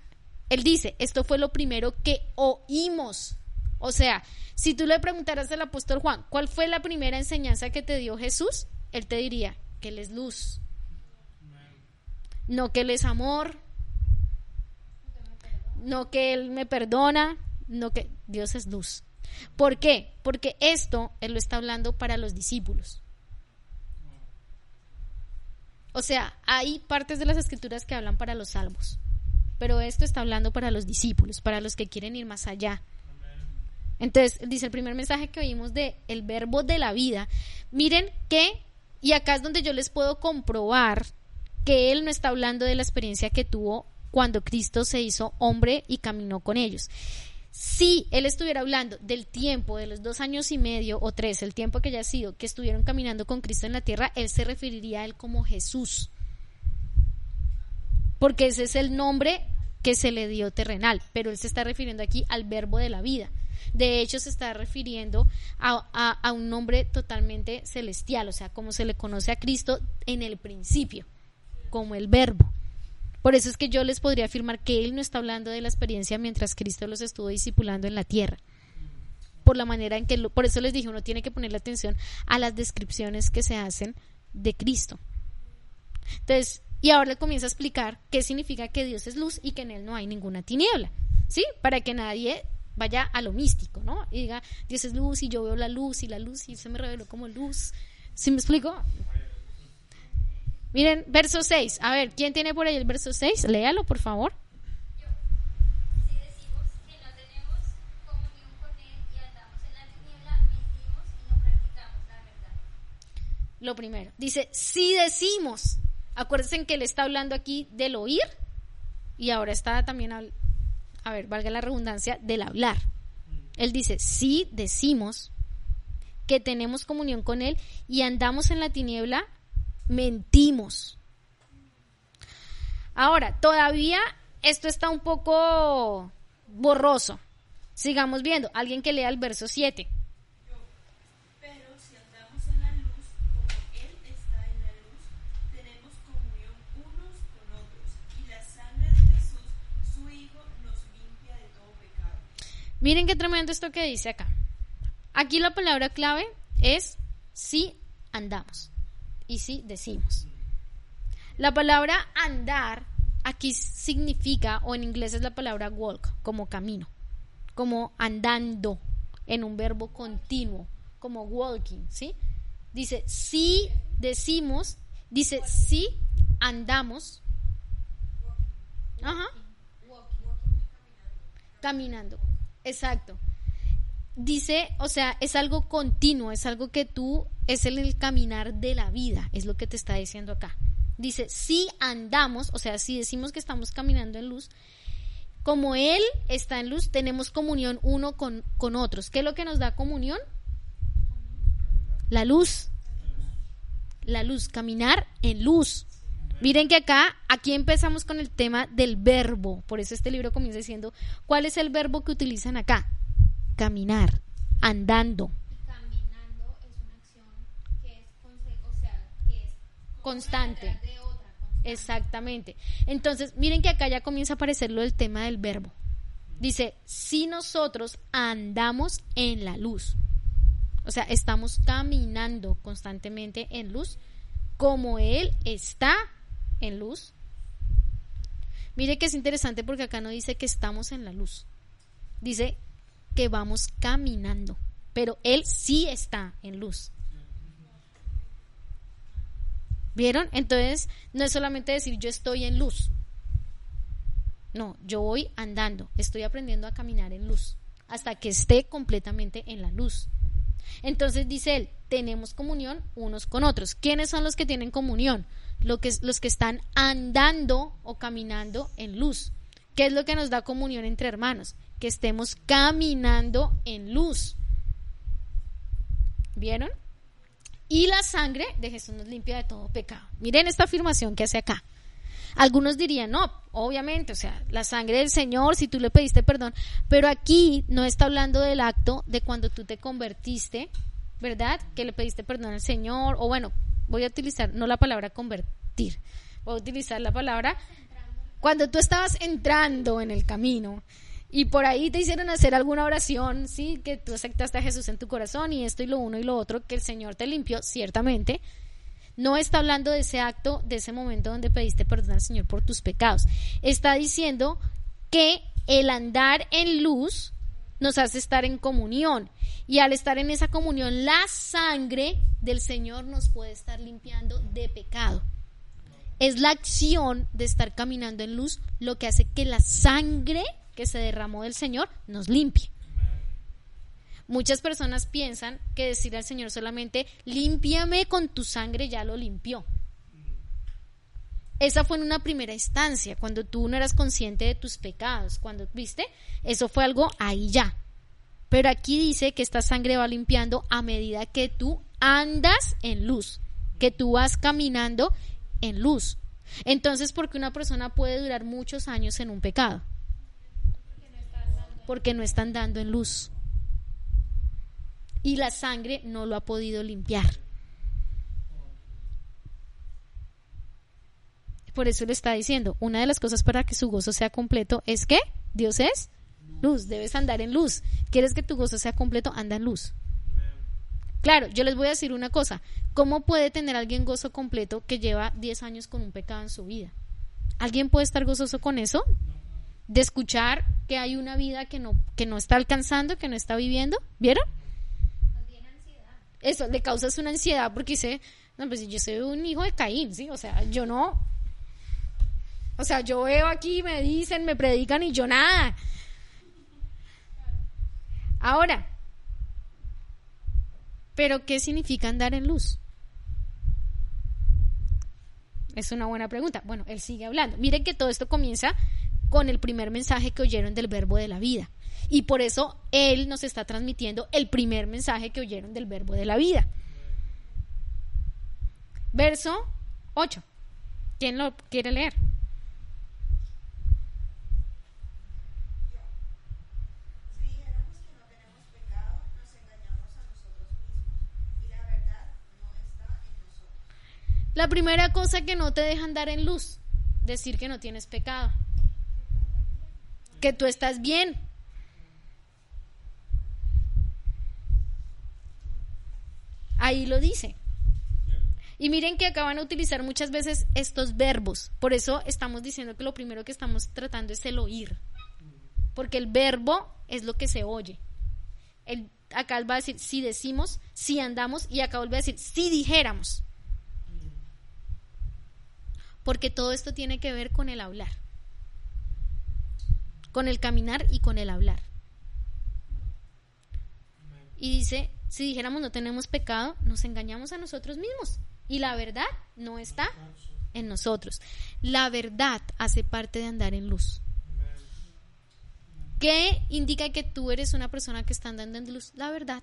Él dice, esto fue lo primero que oímos. O sea, si tú le preguntaras al apóstol Juan, ¿cuál fue la primera enseñanza que te dio Jesús? Él te diría que Él es luz. No que Él es amor. No que Él me perdona. No que Dios es luz. ¿Por qué? Porque esto Él lo está hablando para los discípulos. O sea, hay partes de las escrituras que hablan para los salvos. Pero esto está hablando para los discípulos, para los que quieren ir más allá. Entonces, dice el primer mensaje que oímos de el verbo de la vida. Miren que, y acá es donde yo les puedo comprobar que él no está hablando de la experiencia que tuvo cuando Cristo se hizo hombre y caminó con ellos. Si él estuviera hablando del tiempo, de los dos años y medio o tres, el tiempo que ya ha sido, que estuvieron caminando con Cristo en la tierra, él se referiría a él como Jesús. Porque ese es el nombre que se le dio terrenal, pero él se está refiriendo aquí al verbo de la vida. De hecho, se está refiriendo a, a, un nombre totalmente celestial, o sea, como se le conoce a Cristo en el principio, como el verbo. Por eso es que yo les podría afirmar que él no está hablando de la experiencia mientras Cristo los estuvo discipulando en la tierra. Por la manera en que, por eso les dije, uno tiene que ponerle atención a las descripciones que se hacen de Cristo. Entonces, y ahora le comienza a explicar qué significa que Dios es luz y que en él no hay ninguna tiniebla, ¿sí? Para que nadie vaya a lo místico, ¿no? Y diga, Dios es luz y yo veo la luz y la luz y se me reveló como luz. ¿Sí me explico? Miren, verso 6. A ver, ¿quién tiene por ahí el verso 6? Léalo, por favor. Lo primero. Dice, si decimos, acuérdense que él está hablando aquí del oír y ahora está también, a ver, valga la redundancia, del hablar. Él dice, si decimos que tenemos comunión con Él y andamos en la tiniebla, mentimos. Ahora, todavía esto está un poco borroso. Sigamos viendo. Alguien que lea el verso 7. Miren qué tremendo esto que dice acá. Aquí la palabra clave es si andamos y si decimos. La palabra andar aquí significa, o en inglés es la palabra walk, como camino, como andando en un verbo continuo, como walking, ¿sí? Dice, si decimos, dice, si andamos, ajá, caminando, exacto. Dice, o sea, es algo continuo, es algo que tú, es el, caminar de la vida, es lo que te está diciendo acá. Dice, si andamos, o sea, si decimos que estamos caminando en luz, como Él está en luz, tenemos comunión uno con, con otros. ¿Qué es lo que nos da comunión? La luz. La luz, caminar en luz. Miren que acá, aquí empezamos con el tema del verbo. Por eso este libro comienza diciendo, ¿cuál es el verbo que utilizan acá? Caminar, andando,
Y caminando es una acción que es, conse- o sea, que es
constante.
detrás de otra. constante.
Exactamente. Entonces, miren que acá ya comienza a aparecer lo del tema del verbo. Dice, si nosotros andamos en la luz, o sea, estamos caminando constantemente en luz, como Él está en luz. Mire que es interesante porque acá no dice que estamos en la luz, dice que vamos caminando, pero Él sí está en luz. ¿Vieron? Entonces, no es solamente decir yo estoy en luz. No, yo voy andando, estoy aprendiendo a caminar en luz, hasta que esté completamente en la luz. Entonces dice él, tenemos comunión unos con otros. ¿Quiénes son los que tienen comunión? Lo que, los que están andando o caminando en luz. ¿Qué es lo que nos da comunión entre hermanos? Que estemos caminando en luz. ¿Vieron? Y la sangre de Jesús nos limpia de todo pecado. Miren esta afirmación que hace acá. Algunos dirían, no, obviamente, o sea, la sangre del Señor, si tú le pediste perdón, pero aquí no está hablando del acto de cuando tú te convertiste, ¿verdad? Que le pediste perdón al Señor, o bueno, voy a utilizar no la palabra convertir, voy a utilizar la palabra cuando tú estabas entrando en el camino y por ahí te hicieron hacer alguna oración, sí, que tú aceptaste a Jesús en tu corazón y esto y lo uno y lo otro, que el Señor te limpió, ciertamente. No está hablando de ese acto, de ese momento donde pediste perdón al Señor por tus pecados. Está diciendo que el andar en luz nos hace estar en comunión. Y al estar en esa comunión, la sangre del Señor nos puede estar limpiando de pecado. Es la acción de estar caminando en luz lo que hace que la sangre que se derramó del Señor nos limpie. Muchas personas piensan que decir al Señor solamente, límpiame con tu sangre, ya lo limpió. Esa fue en una primera instancia, cuando tú no eras consciente de tus pecados, cuando, viste, eso fue algo ahí ya. Pero aquí dice que esta sangre va limpiando a medida que tú andas en luz, que tú vas caminando en luz. Entonces, ¿por qué una persona puede durar muchos años en un pecado? Porque no está andando en luz y la sangre no lo ha podido limpiar. Por eso le está diciendo, una de las cosas para que su gozo sea completo es que Dios es luz, debes andar en luz. ¿Quieres que tu gozo sea completo? Anda en luz. Claro, yo les voy a decir una cosa, ¿cómo puede tener alguien gozo completo que lleva 10 años con un pecado en su vida? ¿Alguien puede estar gozoso con eso? De escuchar que hay una vida que no, que no está alcanzando, que no está viviendo. ¿Vieron? eso le causas una ansiedad porque dice, no, pues yo soy un hijo de Caín, ¿sí? O sea, yo no, o sea, yo veo aquí, me dicen, me predican y yo nada. Ahora, ¿pero qué significa andar en luz? Es una buena pregunta. Bueno, él sigue hablando. Miren que todo esto comienza con el primer mensaje que oyeron del verbo de la vida. Y por eso él nos está transmitiendo el primer mensaje que oyeron del verbo de la vida. Verso 8. ¿Quién lo quiere leer?
Si dijéramos que no tenemos pecado, nos engañamos a nosotros mismos y la verdad no está en nosotros.
La primera cosa que no te deja andar en luz, decir que no tienes pecado. Que tú estás bien. Ahí lo dice. Y miren que acaban a utilizar muchas veces estos verbos. Por eso estamos diciendo que lo primero que estamos tratando es el oír. Porque el verbo es lo que se oye. El, acá él va a decir si decimos, si andamos, y acá vuelve a decir si dijéramos. Porque todo esto tiene que ver con el hablar. Con el caminar y con el hablar. Y dice, si dijéramos no tenemos pecado, nos engañamos a nosotros mismos. Y la verdad no está en nosotros. La verdad hace parte de andar en luz. ¿Qué indica que tú eres una persona que está andando en luz? La verdad.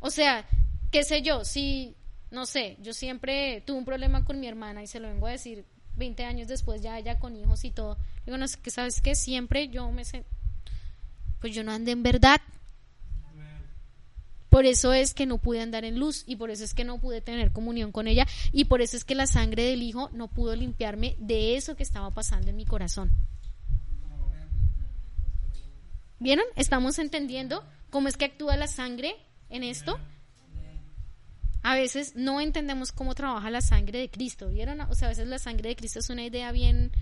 O sea, qué sé yo, si, no sé, yo siempre tuve un problema con mi hermana y se lo vengo a decir 20 años después, ya ella con hijos y todo. Digo, no, es que sabes que siempre yo me sé, pues yo no andé en verdad. Por eso es que no pude andar en luz y por eso es que no pude tener comunión con ella y por eso es que la sangre del Hijo no pudo limpiarme de eso que estaba pasando en mi corazón. ¿Vieron? ¿Estamos entendiendo cómo es que actúa la sangre en esto? A veces no entendemos cómo trabaja la sangre de Cristo, ¿vieron? O sea, a veces la sangre de Cristo es una idea bien,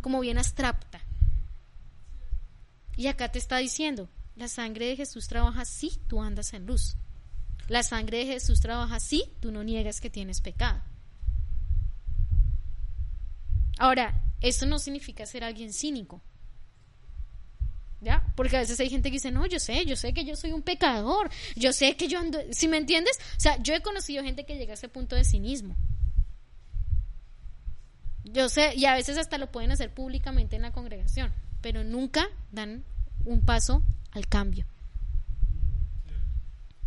como bien abstracta. Y acá te está diciendo, la sangre de Jesús trabaja si tú andas en luz. La sangre de Jesús trabaja si tú no niegas que tienes pecado. Ahora, eso no significa ser alguien cínico. ¿Ya? Porque a veces hay gente que dice, no, yo sé, yo sé que yo soy un pecador, yo sé que yo ando, si me entiendes? O sea, yo he conocido gente que llega a ese punto de cinismo. Yo sé, y a veces hasta lo pueden hacer públicamente en la congregación, pero nunca dan un paso al cambio.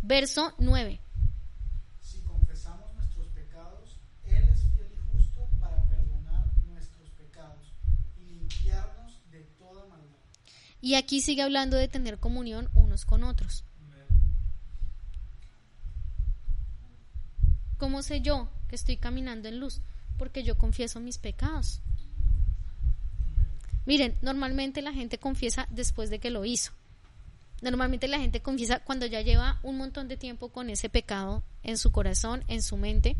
Verso 9.
Si confesamos nuestros pecados, Él es fiel y justo para perdonar nuestros pecados y limpiarnos de toda maldad.
Y aquí sigue hablando de tener comunión unos con otros. ¿Cómo sé yo que estoy caminando en luz? Porque yo confieso mis pecados. Miren, normalmente la gente confiesa después de que lo hizo. Normalmente la gente confiesa cuando ya lleva un montón de tiempo con ese pecado en su corazón, en su mente,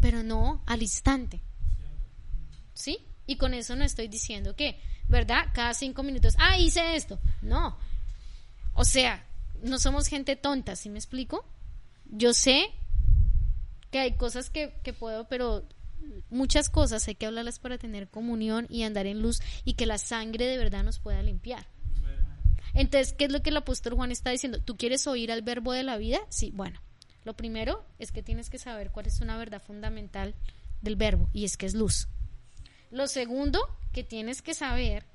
pero no al instante. ¿Sí? Y con eso no estoy diciendo que, ¿verdad? Cada cinco minutos, ah, hice esto. No. O sea, no somos gente tonta, ¿sí me explico? Yo sé que hay cosas que, que puedo, pero muchas cosas hay que hablarlas para tener comunión y andar en luz y que la sangre de verdad nos pueda limpiar. Entonces, ¿qué es lo que el apóstol Juan está diciendo? ¿Tú quieres oír al verbo de la vida? Sí, bueno. Lo primero es que tienes que saber cuál es una verdad fundamental del verbo y es que es luz. Lo segundo que tienes que saber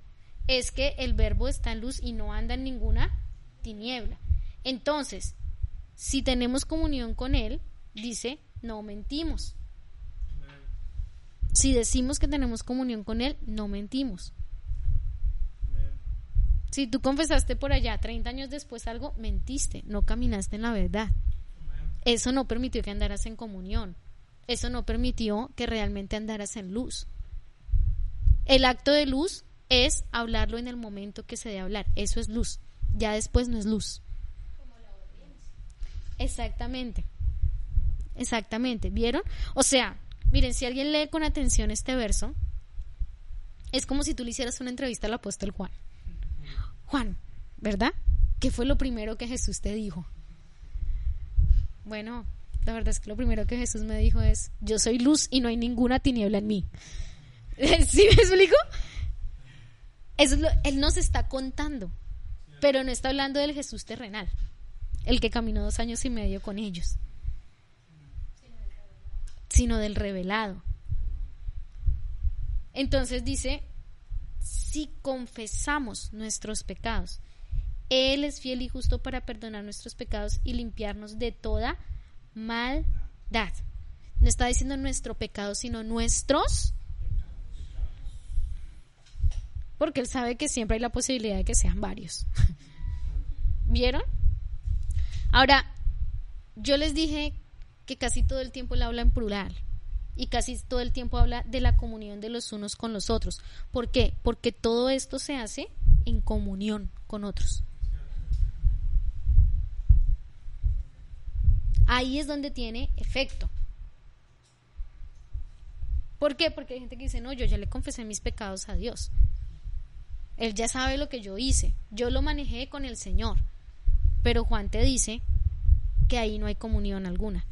es que el verbo está en luz y no anda en ninguna tiniebla. Entonces, si tenemos comunión con él, dice, no mentimos. Si decimos que tenemos comunión con él, no mentimos. Si tú confesaste por allá 30 años después algo, mentiste, no caminaste en la verdad. Eso no permitió que andaras en comunión. Eso no permitió que realmente andaras en luz. El acto de luz es hablarlo en el momento que se debe hablar. Eso es luz. Ya después no es luz. Exactamente. Exactamente. ¿Vieron? O sea, miren, si alguien lee con atención este verso, es como si tú le hicieras una entrevista al apóstol Juan. Juan, ¿verdad? ¿Qué fue lo primero que Jesús te dijo? Bueno, la verdad es que lo primero que Jesús me dijo es, yo soy luz y no hay ninguna tiniebla en mí. ¿Sí me explico? Eso es lo- él nos está contando, pero no está hablando del Jesús terrenal, el que caminó dos años y medio con ellos. sino del revelado. Entonces dice, si confesamos nuestros pecados, Él es fiel y justo para perdonar nuestros pecados y limpiarnos de toda maldad. No está diciendo nuestro pecado, sino nuestros. Porque Él sabe que siempre hay la posibilidad de que sean varios. ¿Vieron? Ahora, yo les dije que casi todo el tiempo Él habla en plural y casi todo el tiempo habla de la comunión de los unos con los otros. ¿Por qué? Porque todo esto se hace en comunión con otros. Ahí es donde tiene efecto. ¿Por qué? Porque hay gente que dice, no, yo ya le confesé mis pecados a Dios. Él ya sabe lo que yo hice. Yo lo manejé con el Señor. Pero Juan te dice que ahí no hay comunión alguna.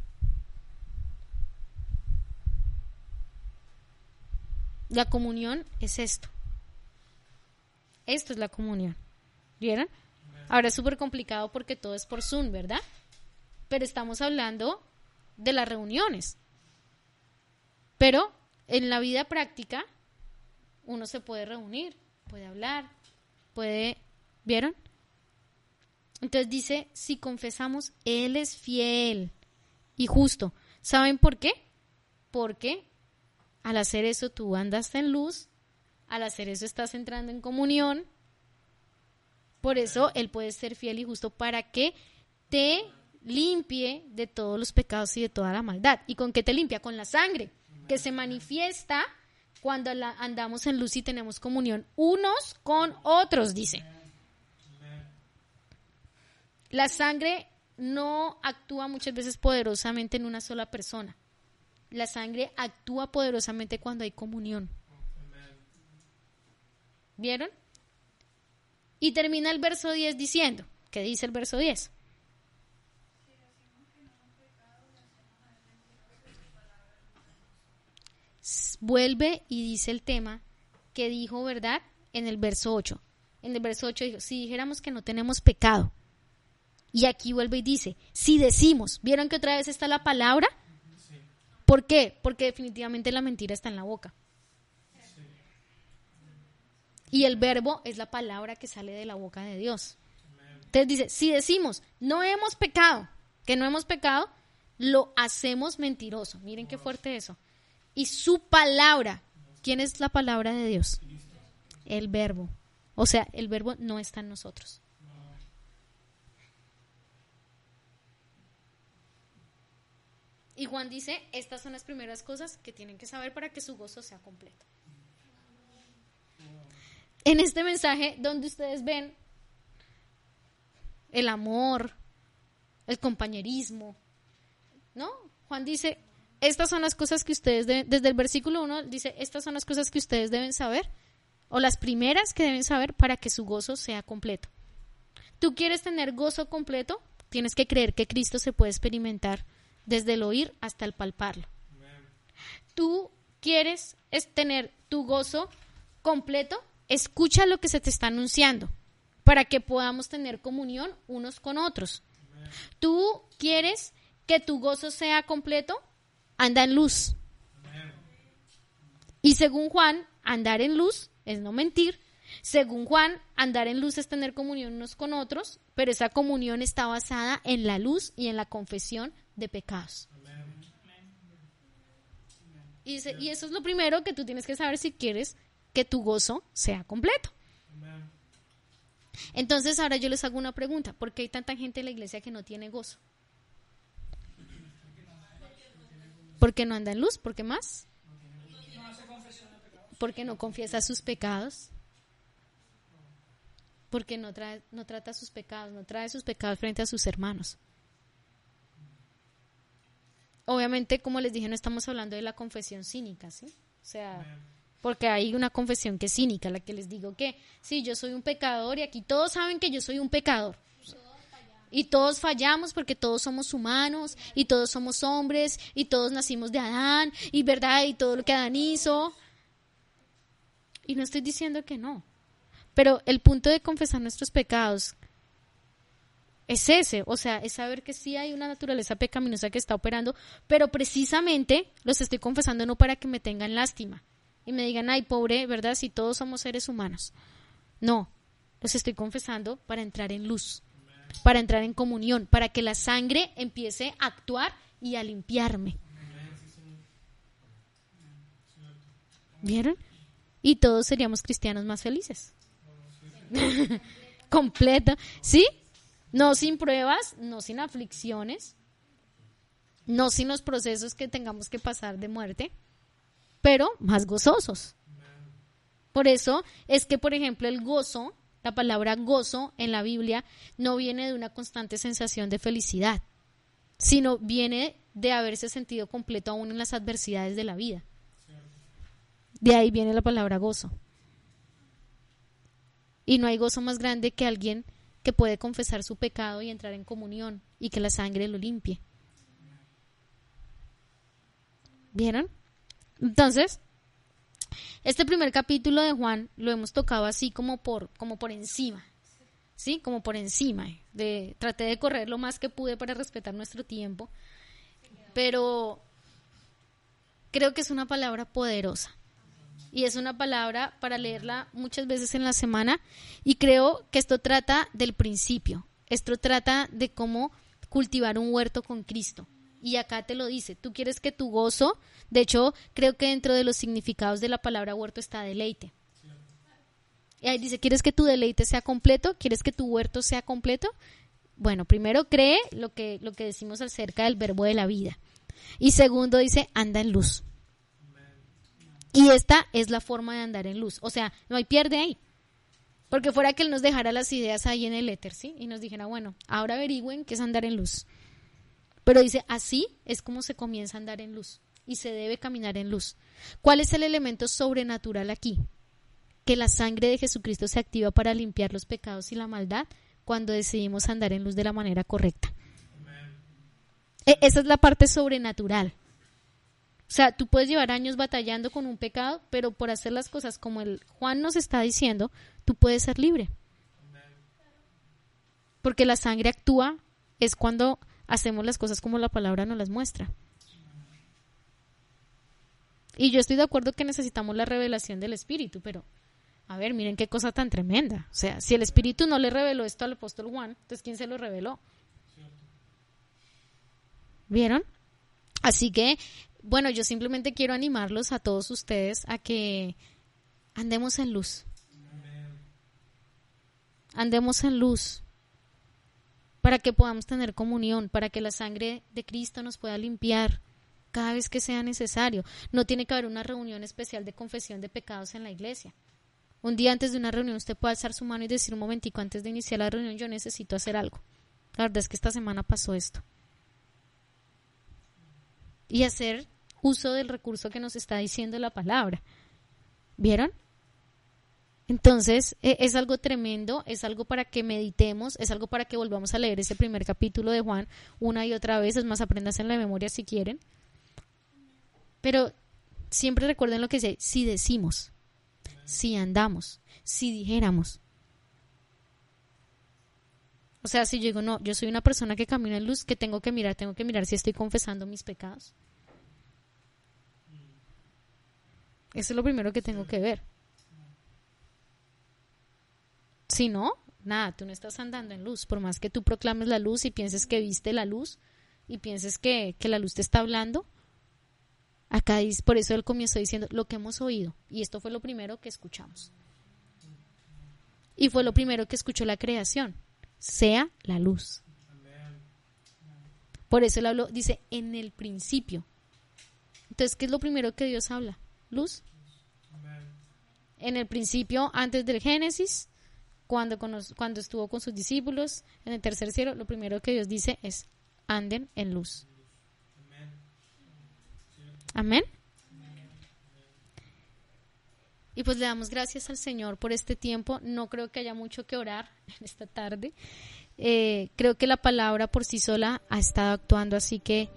La comunión es esto. Esto es la comunión. ¿Vieron? Ahora es súper complicado porque todo es por Zoom, ¿verdad? Pero estamos hablando de las reuniones. Pero en la vida práctica uno se puede reunir, puede hablar, puede... ¿Vieron? Entonces dice, si confesamos, Él es fiel y justo. ¿Saben por qué? Porque al hacer eso tú andas en luz, al hacer eso estás entrando en comunión. Por eso Él puede ser fiel y justo para que te limpie de todos los pecados y de toda la maldad. ¿Y con qué te limpia? Con la sangre, que se manifiesta cuando andamos en luz y tenemos comunión unos con otros, dice. La sangre no actúa muchas veces poderosamente en una sola persona. La sangre actúa poderosamente cuando hay comunión. ¿Vieron? Y termina el verso 10 diciendo, ¿qué dice el verso 10? Vuelve y dice el tema que dijo, ¿verdad? En el verso 8. En el verso 8 dijo, si dijéramos que no tenemos pecado. Y aquí vuelve y dice, si decimos, ¿vieron que otra vez está la palabra? ¿Por qué? Porque definitivamente la mentira está en la boca. Y el verbo es la palabra que sale de la boca de Dios. Entonces dice, si decimos, no hemos pecado, que no hemos pecado, lo hacemos mentiroso. Miren qué fuerte eso. Y su palabra, ¿quién es la palabra de Dios? El verbo. O sea, el verbo no está en nosotros. Y Juan dice, estas son las primeras cosas que tienen que saber para que su gozo sea completo. En este mensaje, donde ustedes ven el amor, el compañerismo, ¿no? Juan dice, estas son las cosas que ustedes deben, desde el versículo 1 dice, estas son las cosas que ustedes deben saber, o las primeras que deben saber para que su gozo sea completo. ¿Tú quieres tener gozo completo? Tienes que creer que Cristo se puede experimentar desde el oír hasta el palparlo. Tú quieres es tener tu gozo completo, escucha lo que se te está anunciando para que podamos tener comunión unos con otros. Tú quieres que tu gozo sea completo, anda en luz. Y según Juan, andar en luz es no mentir. Según Juan, andar en luz es tener comunión unos con otros, pero esa comunión está basada en la luz y en la confesión de pecados. Y, y eso es lo primero que tú tienes que saber si quieres que tu gozo sea completo. Entonces ahora yo les hago una pregunta, ¿por qué hay tanta gente en la iglesia que no tiene gozo? Porque no anda en luz, ¿por qué más? Porque no confiesa sus pecados. Porque no, trae, no trata sus pecados, no trae sus pecados frente a sus hermanos. Obviamente, como les dije, no estamos hablando de la confesión cínica, ¿sí? O sea, porque hay una confesión que es cínica, la que les digo que, sí, yo soy un pecador y aquí todos saben que yo soy un pecador. Y todos fallamos porque todos somos humanos y todos somos hombres y todos nacimos de Adán y verdad y todo lo que Adán hizo. Y no estoy diciendo que no. Pero el punto de confesar nuestros pecados es ese, o sea, es saber que sí hay una naturaleza pecaminosa que está operando, pero precisamente los estoy confesando no para que me tengan lástima y me digan, ay, pobre, ¿verdad? Si todos somos seres humanos. No, los estoy confesando para entrar en luz, para entrar en comunión, para que la sangre empiece a actuar y a limpiarme. ¿Vieron? Y todos seríamos cristianos más felices. Completo. ¿Sí? No sin pruebas, no sin aflicciones, no sin los procesos que tengamos que pasar de muerte, pero más gozosos. Por eso es que, por ejemplo, el gozo, la palabra gozo en la Biblia no viene de una constante sensación de felicidad, sino viene de haberse sentido completo aún en las adversidades de la vida. De ahí viene la palabra gozo. Y no hay gozo más grande que alguien que puede confesar su pecado y entrar en comunión y que la sangre lo limpie. ¿Vieron? Entonces, este primer capítulo de Juan lo hemos tocado así como por, como por encima. ¿Sí? Como por encima. De, traté de correr lo más que pude para respetar nuestro tiempo. Pero creo que es una palabra poderosa y es una palabra para leerla muchas veces en la semana y creo que esto trata del principio, esto trata de cómo cultivar un huerto con Cristo. Y acá te lo dice, tú quieres que tu gozo, de hecho, creo que dentro de los significados de la palabra huerto está deleite. Y ahí dice, ¿quieres que tu deleite sea completo? ¿Quieres que tu huerto sea completo? Bueno, primero cree lo que, lo que decimos acerca del verbo de la vida. Y segundo dice, anda en luz. Y esta es la forma de andar en luz. O sea, no hay pierde ahí. Porque fuera que Él nos dejara las ideas ahí en el éter, ¿sí? Y nos dijera, bueno, ahora averigüen qué es andar en luz. Pero dice, así es como se comienza a andar en luz. Y se debe caminar en luz. ¿Cuál es el elemento sobrenatural aquí? Que la sangre de Jesucristo se activa para limpiar los pecados y la maldad cuando decidimos andar en luz de la manera correcta. E esa es la parte sobrenatural. O sea, tú puedes llevar años batallando con un pecado, pero por hacer las cosas como el Juan nos está diciendo, tú puedes ser libre. Porque la sangre actúa es cuando hacemos las cosas como la palabra nos las muestra. Y yo estoy de acuerdo que necesitamos la revelación del Espíritu, pero a ver, miren qué cosa tan tremenda. O sea, si el Espíritu no le reveló esto al apóstol Juan, entonces ¿quién se lo reveló? ¿Vieron? Así que bueno, yo simplemente quiero animarlos a todos ustedes a que andemos en luz. Andemos en luz para que podamos tener comunión, para que la sangre de Cristo nos pueda limpiar cada vez que sea necesario. No tiene que haber una reunión especial de confesión de pecados en la iglesia. Un día antes de una reunión usted puede alzar su mano y decir un momentico antes de iniciar la reunión yo necesito hacer algo. La verdad es que esta semana pasó esto. Y hacer uso del recurso que nos está diciendo la palabra. ¿Vieron? Entonces, e, es algo tremendo, es algo para que meditemos, es algo para que volvamos a leer ese primer capítulo de Juan una y otra vez, es más, aprendas en la memoria si quieren. Pero siempre recuerden lo que dice, si decimos, si andamos, si dijéramos. O sea, si yo digo, no, yo soy una persona que camina en luz, que tengo que mirar, tengo que mirar si estoy confesando mis pecados. Eso es lo primero que tengo que ver. Si no, nada, tú no estás andando en luz. Por más que tú proclames la luz y pienses que viste la luz y pienses que, la luz te está hablando, acá dice, por eso él comienzo diciendo lo que hemos oído. Y esto fue lo primero que escuchamos. Y fue lo primero que escuchó la creación. Sea la luz. Por eso él habló, dice, en el principio. Entonces, ¿qué es lo primero que Dios habla? luz. En el principio, antes del Génesis, cuando, cuando estuvo con sus discípulos, en el tercer cielo, lo primero que Dios dice es, anden en luz. Amén. Y pues le damos gracias al Señor por este tiempo. No creo que haya mucho que orar en esta tarde. Eh, creo que la palabra por sí sola ha estado actuando, así que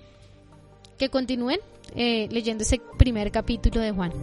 que continúen eh, leyendo ese primer capítulo de Juan.